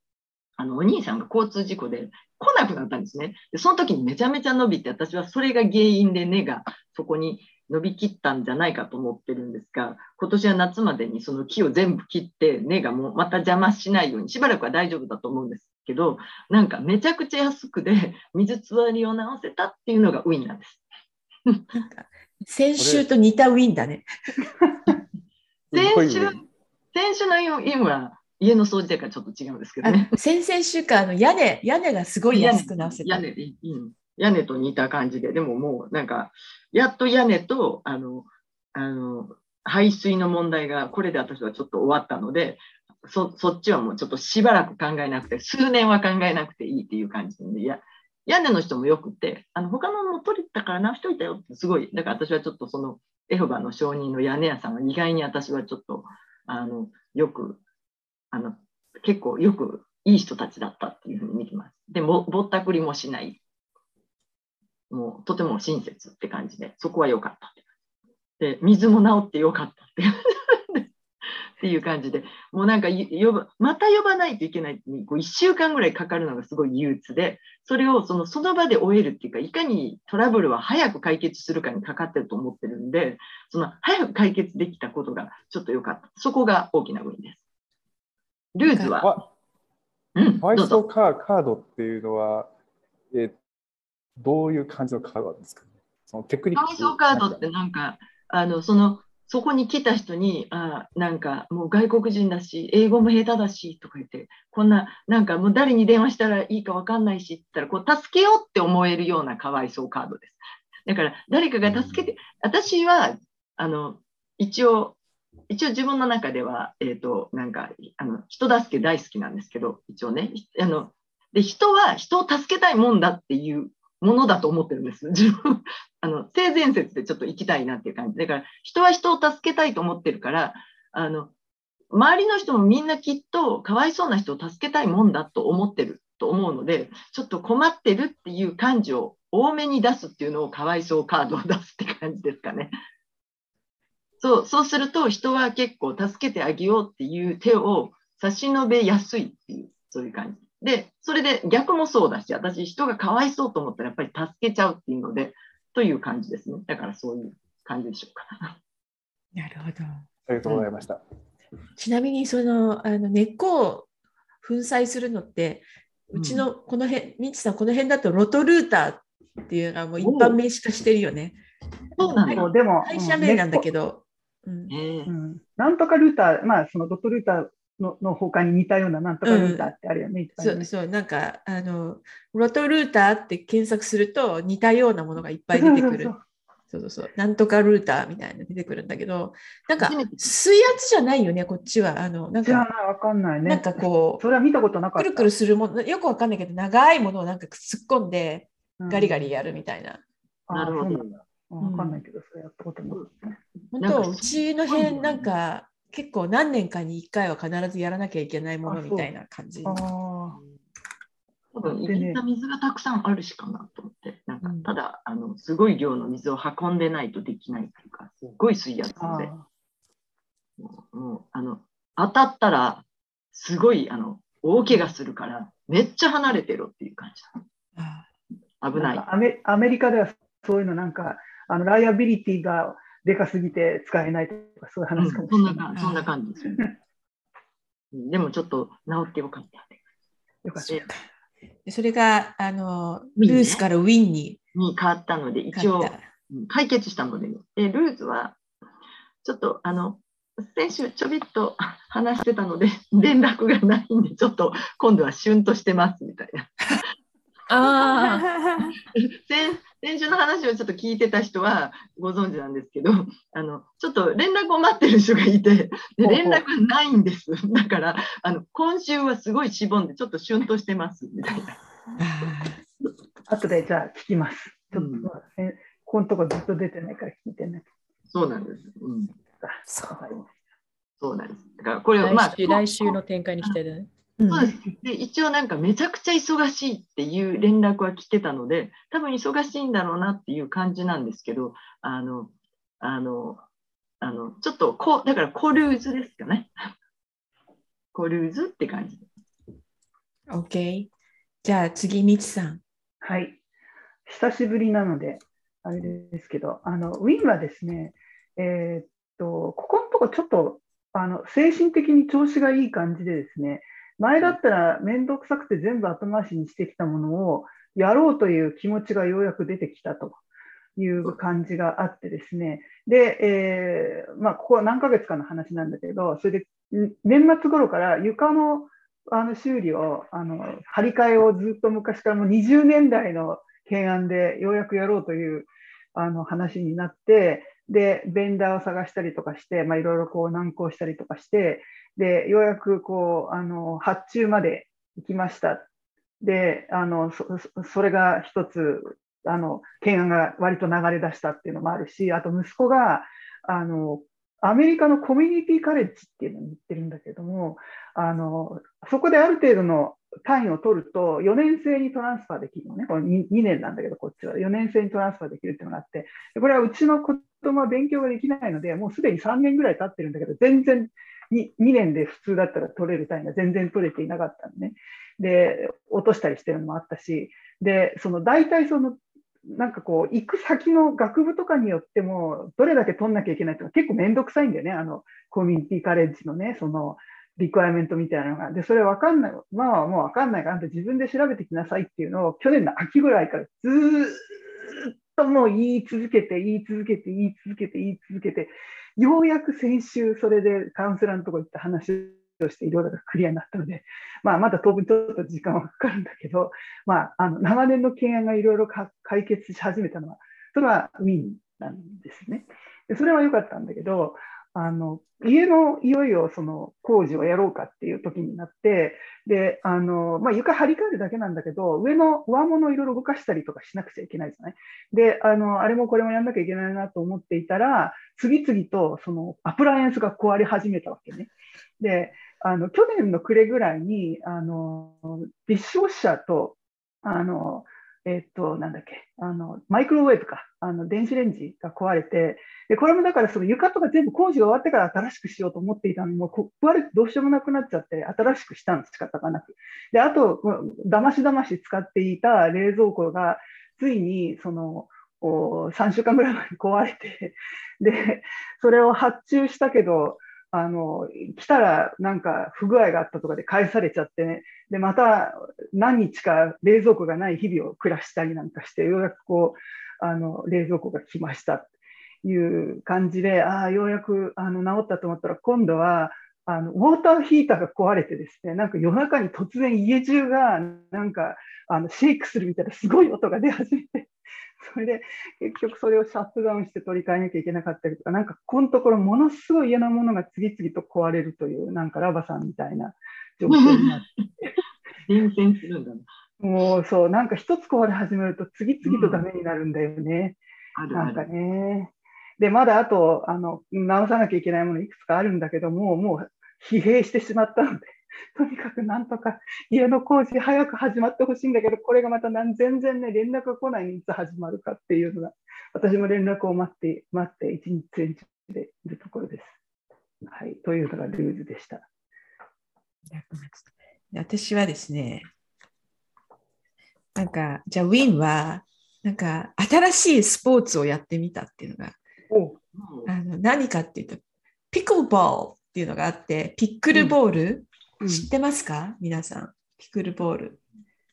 あの、お兄さんが交通事故で来なくなったんですね。で、その時にめちゃめちゃ伸びて、私はそれが原因で根がそこに伸びきったんじゃないかと思ってるんですが、今年は夏までにその木を全部切って、根がもうまた邪魔しないように、しばらくは大丈夫だと思うんですけど、なんかめちゃくちゃ安くで水詰まりを直せたっていうのがウィンなんです。なんか先週と似たウィンだね。先週、先週の意味は家の掃除だからちょっと違うんですけどね。先々週間あの屋根、屋根がすごい安く直せた。屋根でいいの屋根と似た感じで、でももうなんか、やっと屋根と、あの、あの、排水の問題がこれで私はちょっと終わったので、そそっちはもうちょっとしばらく考えなくて、数年は考えなくていいっていう感じで、いや屋根の人もよくて、あの他のも取れたから直しといたよってすごい、だから私はちょっとそのエホバの承認の屋根屋さんは意外に私はちょっと、あの、よく、あの、結構よくいい人たちだったっていうふうに見てます。でも、ぼったくりもしない。もうとても親切って感じで、そこは良かったって。で、水も治って良かったって。っていう感じで、もうなんか呼ば、また呼ばないといけないってこう1週間ぐらいかかるのがすごい憂鬱で、それをそのその場で終えるっていうか、いかにトラブルは早く解決するかにかかってると思ってるんで、その早く解決できたことがちょっと良かった。そこが大きなウィンです。ルーズは、わうん、ワイトカーカードっていうのは、えーどういう感じのカードなんですか？ねそのテクニック。配送カードってなんか、あの、その、そこに来た人に、あなんかもう外国人だし、英語も下手だしとか言って、こんな、なんかもう誰に電話したらいいかわかんないしって言ったら、こう、助けようって思えるようなかわいそうカードです。だから、誰かが助けて、私は、あの、一応、一応自分の中では、えっ、と、なんか、あの、人助け大好きなんですけど、一応ね、あの、で、人は人を助けたいもんだっていうものだと思ってるんです。自分、あの、性善説でちょっと行きたいなっていう感じ。だから、人は人を助けたいと思ってるから、あの、周りの人もみんなきっとかわいそうな人を助けたいもんだと思ってると思うので、ちょっと困ってるっていう感情を多めに出すっていうのをかわいそうカードを出すって感じですかね。そう、そうすると人は結構助けてあげようっていう手を差し伸べやすいっていう、そういう感じ。で、それで逆もそうだし、私、人がかわいそうと思ったらやっぱり助けちゃうっていうので、という感じですね。だからそういう感じでしょうか。なるほど。ありがとうございました。ちなみにそのあの根っこを粉砕するのってうちのこの辺、みちさんこの辺だとロトルーターっていうのがもう一般名詞化してるよね。そうなんだ。そうでも、会社名なんだけど、なんとかルーター、まあ、そのドットルーターのの他に似たようななんとかルーターってあるよね、いっぱいね。そうそう。なんかあのロトルーターって検索すると似たようなものがいっぱい出てくる。そうそうそう。なんとかルーターみたいなの出てくるんだけど、なんか水圧じゃないよね、こっちは。あのなんかわかんないね。なんかこうそれは見たことなかった。くるくるするもの、よくわかんないけど、長いものをなんか突っ込んでうん。ガリガリやるみたいな。あーなるほどそうなんだ。わかんないけど、それやったことなかったね。本当、うちの辺なんか結構何年かに1回は必ずやらなきゃいけないものみたいな感じ。多分、でね入れた水がたくさんあるしかなと思って、なんかうんただあの、すごい量の水を運んでないとできないというか、すごい水圧あで、ーもうもうあの当たったら、すごいあの大怪我するから、めっちゃ離れてろっていう感じ。危ない。アメアメリカではそういうのなんか、あのライアビリティがでかすぎて使えないとか、そういううん話かもしそんなれない。かそんな感じですよね。う んでもちょっと治ってよかった。ね。よかった。それがあのルースからウィンにに変わったので、一応解決したので、でルーズはちょっとあの先週ちょびっと話してたので連絡がないんでちょっと今度はシュンとしてますみたいな。あ先 先週の話をちょっと聞いてた人はご存知なんですけどあのちょっと連絡を待ってる人がいてで連絡がないんですだからあの今週はすごいしぼんでちょっとシュンとしてますみたいな。あ 後でじゃあ聞きます。ちょっと、うんここのとこずっと出てないから聞いてね。そうなんです。うん、そうそうなんです。だからこれあはまあ来週来週の展開に期待だね。うんそうです。で、一応なんかめちゃくちゃ忙しいっていう連絡は来てたので、多分忙しいんだろうなっていう感じなんですけど、あの、あの、あの、ちょっとこう、だからコルーズですかね。コルーズって感じ。OK。じゃあ次、みちさん。はい。久しぶりなので、あれですけど、あのウィンはですね、えーっと、ここのとこちょっとあの精神的に調子がいい感じでですね、前だったら面倒くさくて全部後回しにしてきたものをやろうという気持ちがようやく出てきたという感じがあってですね、で、えーまあ、ここは何ヶ月かの話なんだけど、それで年末頃から床のあの修理を、あの張り替えをずっと昔からもう20年代の懸案でようやくやろうというあの話になって、で、ベンダーを探したりとかして、まあ、いろいろこう難航したりとかして、で、ようやくこう、あの、発注まで行きました。で、あの、そそれが一つ、あの、懸案が割と流れ出したっていうのもあるし、あと息子が、あの、アメリカのコミュニティカレッジっていうのに行ってるんだけども、あの、そこである程度の単位を取ると、4年生にトランスファーできるのね。これ 2, 2年なんだけど、こっちは。4年生にトランスファーできるっていうのがあって、これはうちの子供は勉強ができないので、もうすでに3年ぐらい経ってるんだけど、全然 2, 年で普通だったら取れる単位が全然取れていなかったのね。で、落としたりしてるのもあったし、で、その大体その、なんかこう、行く先の学部とかによっても、どれだけ取んなきゃいけないっていうのは結構めんどくさいんだよね。あの、コミュニティカレッジのね、その、リクワイメントみたいなのが。で、それ分かんない。まあ、もう分かんないから、あんた自分で調べてきなさいっていうのを、去年の秋ぐらいからずーっもう言い続けて、言い続けて、言い続けて、言い続けて、ようやく先週、それでカウンセラーのところ行った話をして、いろいろクリアになったので、まあ、まだ当分ちょっと時間はかかるんだけど、まあ、あの長年の懸案がいろいろ解決し始めたのは、それはウィンなんですね。でそれは良かったんだけど、あの家のいよいよその工事をやろうかっていう時になって、であのまあ、床張り替えるだけなんだけど、上の上物をいろいろ動かしたりとかしなくちゃいけないじゃない？であの、あれもこれもやんなきゃいけないなと思っていたら、次々とそのアプライアンスが壊れ始めたわけね。であの去年の暮れぐらいにあのディッシュウォッシャーとあのえっと、なんだっけ、あの、マイクロウェーブか、あの、電子レンジが壊れて、で、これもだからその床とか全部工事が終わってから新しくしようと思っていたのに、も壊れてどうしようもなくなっちゃって、新しくしたんです、仕方がなく。で、あと、だましだまし使っていた冷蔵庫が、ついに、その、お3週間ぐらい前に壊れて、で、それを発注したけど、あの、来たらなんか不具合があったとかで返されちゃってね、で、また何日か冷蔵庫がない日々を暮らしたりなんかして、ようやくこう、あの、冷蔵庫が来ましたっていう感じで、ああ、ようやくあの治ったと思ったら、今度は、あの、ウォーターヒーターが壊れてですね、なんか夜中に突然家中がなんか、あの、シェイクするみたいなすごい音が出始めて、それで結局それをシャットダウンして取り替えなきゃいけなかったりとか、なんかこのところものすごい嫌なものが次々と壊れるという、なんかラバさんみたいな状況になって。伝染するんだな。もうそう、なんか一つ壊れ始めると次々とダメになるんだよね。あるあなんかる。ね。で、まだあと、あの、直さなきゃいけないものいくつかあるんだけども、もう疲弊してしまったので、とにかくなんとか家の工事早く始まってほしいんだけど、これがまたなん全然ね、連絡が来ないにいつ始まるかっていうのが、私も連絡を待って、待って、一日一日でいるところです。はい。というのがルーズでした。私はですね、なんか、じゃあ、ウィンは、なんか、新しいスポーツをやってみたっていうのが、おあの何かっていうと、ピクルボールっていうのがあって、ピックルボール、知ってますか？皆さん。ピクルボール。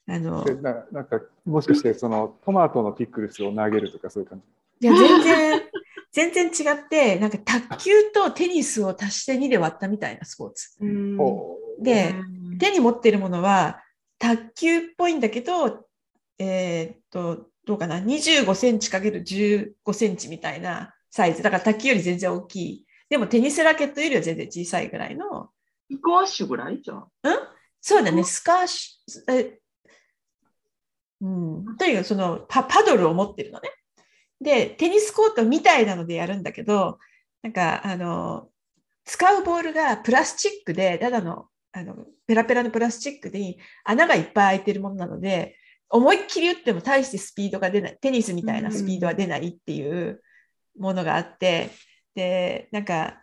あの、でななんかもしかしてそのトマトのピックルスを投げるとかそういう感じ？いや、全然、全然違って、なんか卓球とテニスを足して2で割ったみたいなスポーツ。うんおで、手に持ってるものは卓球っぽいんだけど、えーっと、どうかな、25センチ ×15 センチみたいなサイズ。だから卓球より全然大きい。でもテニスラケットよりは全然小さいぐらいの。スクワッシュぐらい？じゃん？そうだね、スカーシュ、えうん、とにかくそのパパドルを持ってるのね。で、テニスコートみたいなのでやるんだけど、なんか、あの、使うボールがプラスチックで、ただの、あの、ペラペラのプラスチックで穴がいっぱい開いてるものなので、思いっきり打っても大してスピードが出ない、テニスみたいなスピードは出ないっていうものがあって、で、なんか、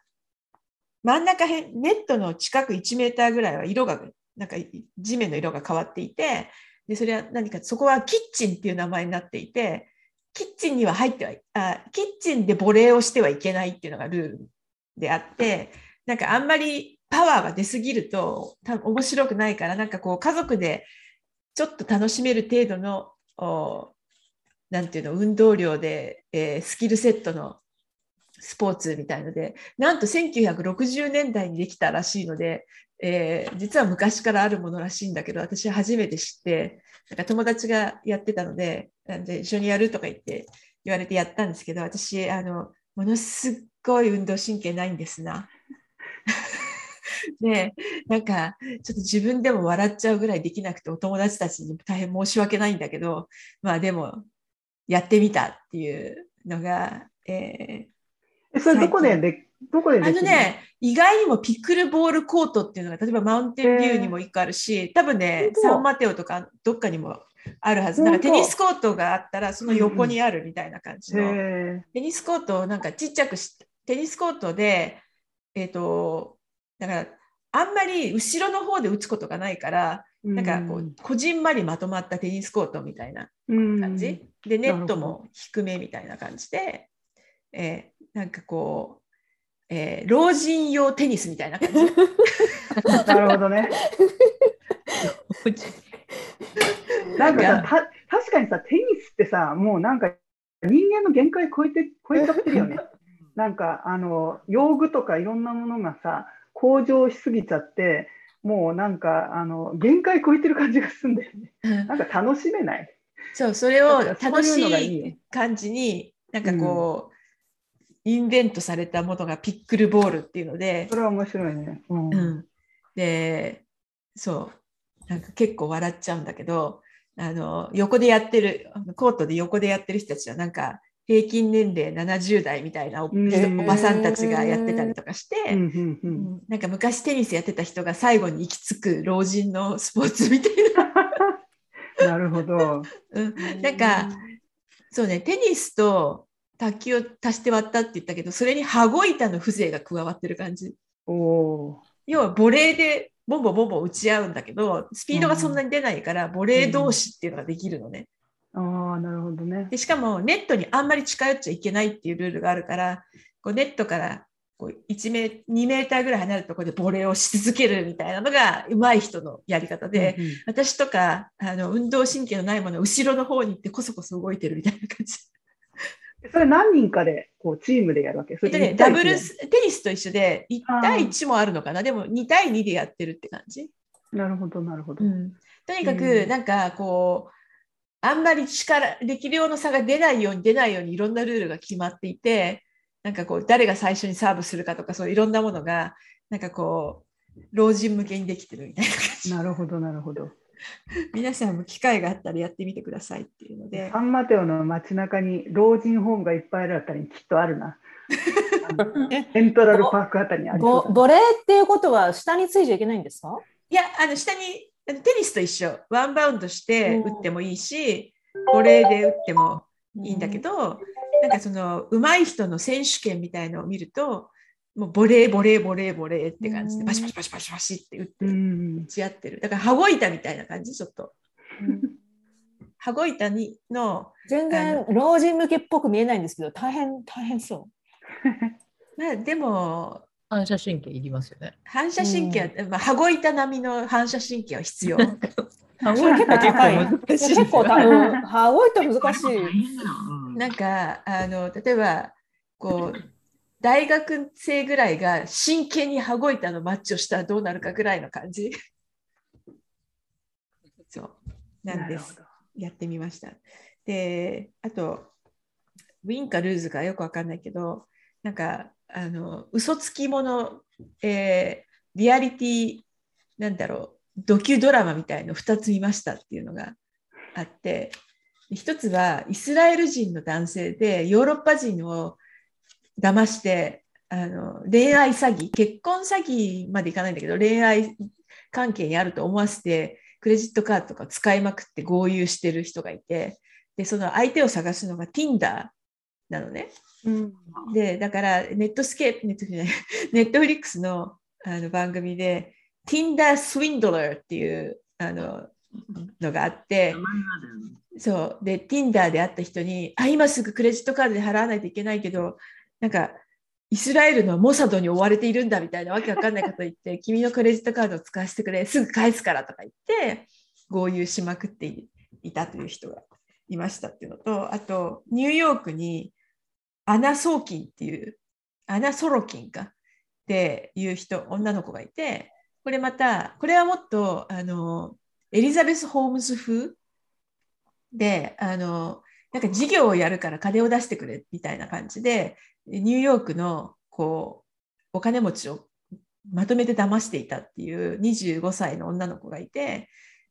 真ん中辺、ネットの近く1メーターぐらいは色が、なんか地面の色が変わっていて、で、それは何か、そこはキッチンっていう名前になっていて、キッチンには入ってはい、あ、キッチンでボレーをしてはいけないっていうのがルールであって、なんかあんまりパワーが出すぎると多分面白くないから、なんかこう家族でちょっと楽しめる程度の、おなんていうの、運動量で、えースキルセットのスポーツみたいので、なんと1960年代にできたらしいので、えー実は昔からあるものらしいんだけど、私は初めて知って、なんか友達がやってたので、なんで一緒にやるとか言って言われてやったんですけど、私、あの、ものすっごい運動神経ないんですな。で、なんか、ちょっと自分でも笑っちゃうぐらいできなくて、お友達たちに大変申し訳ないんだけど、まあでも、やってみたっていうのが、ええそれどこでで、どこでーあできるの？ね、意外にもピックルボールコートっていうのが、例えばマウンテンビューにも一個あるし、多分ね、サンマテオとかどっかにもあるはず。なんかテニスコートがあったら、その横にあるみたいな感じの。へテニスコートをなんかちっちゃくしテニスコートで、えっ、と、だから、あんまり後ろの方で打つことがないから、ーなんかこう、こじんまりまとまったテニスコートみたいなうん感じ？で、ネットも低めみたいな感じで、えーなんかこう、えー老人用テニスみたいな感じ。なるほどね。なんかさ、た確かにさ、テニスってさ、もうなんか人間の限界超えて、超えちゃってるよね。なんか、あの、用具とかいろんなものがさ、向上しすぎちゃって、もうなんか、あの、限界超えてる感じがするんだよね。なんか楽しめない。そう、それを楽しいうのがいいよい感じに、なんかこう、インベントされたものがピックルボールっていうのでそ、れは面白いね。うん。うん、で、そう、なんか結構笑っちゃうんだけど、あの、横でやってる、コートで横でやってる人たちはなんか、平均年齢70代みたいなおばさんたちがやってたりとかして、なんか昔テニスやってた人が最後に行き着く老人のスポーツみたいな。なるほど。うん、なんか、そうね、テニスと卓球を足して割ったって言ったけど、それに羽子板の風情が加わってる感じ。おお要はボレーでボンボンボンボン打ち合うんだけど、スピードがそんなに出ないから、ボレー同士っていうのができるのね。ー。ああ、なるほどね。でしかもネットにあんまり近寄っちゃいけないっていうルールがあるから、こうネットからこう1メ2メーターぐらい離れたところでボレーをし続けるみたいなのが上手い人のやり方で、うんうん私とかあの運動神経のないもの後ろの方に行ってこそこそ動いてるみたいな感じ。それ何人かでこうチームでやるわけ？そえっとね、れとも一対一で？ダブルス、テニスと一緒で1対1もあるのかな？でも2対2でやってるって感じ。なるほど、なるほど。うん、とにかうくんなんかこうあんまり力力量の差が出ないように出ないようにいろんなルールが決まっていてなんかこう誰が最初にサーブするかとかそういろんなものがなんかこう老人向けにできてるみたいな感じなるほど、なるほど。皆さんも機会があったらやってみてくださいっていうのでサンマテオの街中に老人ホームがいっぱいあるあたりにきっとあるな。あのセントラルパークあたりにありそうだボボレーっていうことは下についちゃいけないんですか？いやあの下にテニスと一緒ワンバウンドして打ってもいいしボレーで打ってもいいんだけど、なんかその上手い人の選手権みたいのを見ると、もうボレー、ボレー、ボレー、ボレーって感じで、うんバシバシバシバシバシって打ってう打ん。ち合ってる。だから、羽子板みたいな感じ、ちょっと。羽子板にの、全然老人向けっぽく見えないんですけど、大変、大変そ まあ、でも、反射神経いりますよね。反射神経は、まあ、羽子板並みの反射神経は必要。あ、これ結構高い。う。結構た、うん、羽子板難しい。なうんか、あの、例えば、こう、大学生ぐらいが真剣に羽子板のマッチをしたらどうなるかぐらいの感じ。そう。なんです。やってみました。で、あと、ウィンかルーズかよくわかんないけど、なんか、あの、嘘つきもの、えーリアリティ、なんだろう、ドキュドラマみたいの2つ見ましたっていうのがあって、で一つはイスラエル人の男性でヨーロッパ人を騙してあの恋愛詐欺結婚詐欺までいかないんだけど恋愛関係にあると思わせてクレジットカードとか使いまくって豪遊してる人がいてでその相手を探すのが Tinder なのね。うん。でだからネットスケープネットじゃないネットフリックスのあの番組で Tinder Swindler っていうあののがあってそう。で、Tinder で会った人に、あ、今すぐクレジットカードで払わないといけないけど、なんか、イスラエルのモサドに追われているんだみたいなわけわかんないこと言って、君のクレジットカードを使わせてくれ、すぐ返すからとか言って、豪遊しまくっていいたという人がいましたっていうのと、あと、ニューヨークにアナ・ソーキンっていう、アナ・ソロキンかっていう人、女の子がいて、これまた、これはもっと、あの、エリザベス・ホームズ風？で、あの、なんか事業をやるから金を出してくれみたいな感じで、ニューヨークのこうお金持ちをまとめて騙していたっていう25歳の女の子がいて、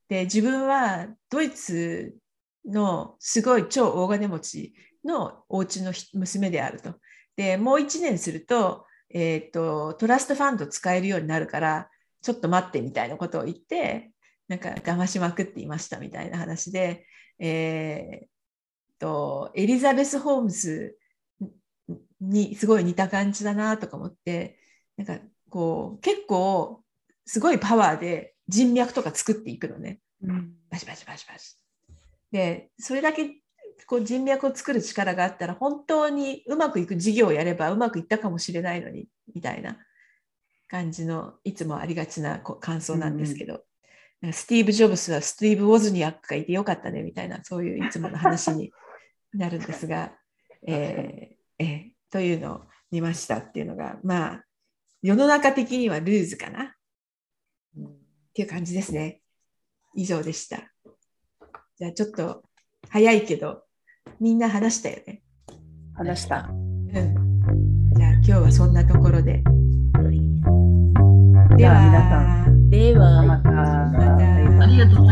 で、自分はドイツのすごい超大金持ちのお家のひ娘であると。で、もう1年すると、えっ、と、トラストファンド使えるようになるから、ちょっと待ってみたいなことを言って、なんか騙しまくっていましたみたいな話で、えーとエリザベス・ホームズにすごい似た感じだなとか思ってなんかこう結構すごいパワーで人脈とか作っていくのねうん。バシバシバシバシ。でそれだけこう人脈を作る力があったら本当にうまくいく事業をやればうまくいったかもしれないのにみたいな感じのいつもありがちなこう感想なんですけど、なんかスティーブ・ジョブスはスティーブ・ウォズニアックがいてよかったねみたいなそういういつもの話になるんですが、えーえーというのを見ましたっていうのがまあ世の中的にはルーズかなっていう感じですね。以上でした。じゃあちょっと早いけどみんな話したよね。話した。うん。じゃあ今日はそんなところで。では皆さん。ではまた。ありがとうございます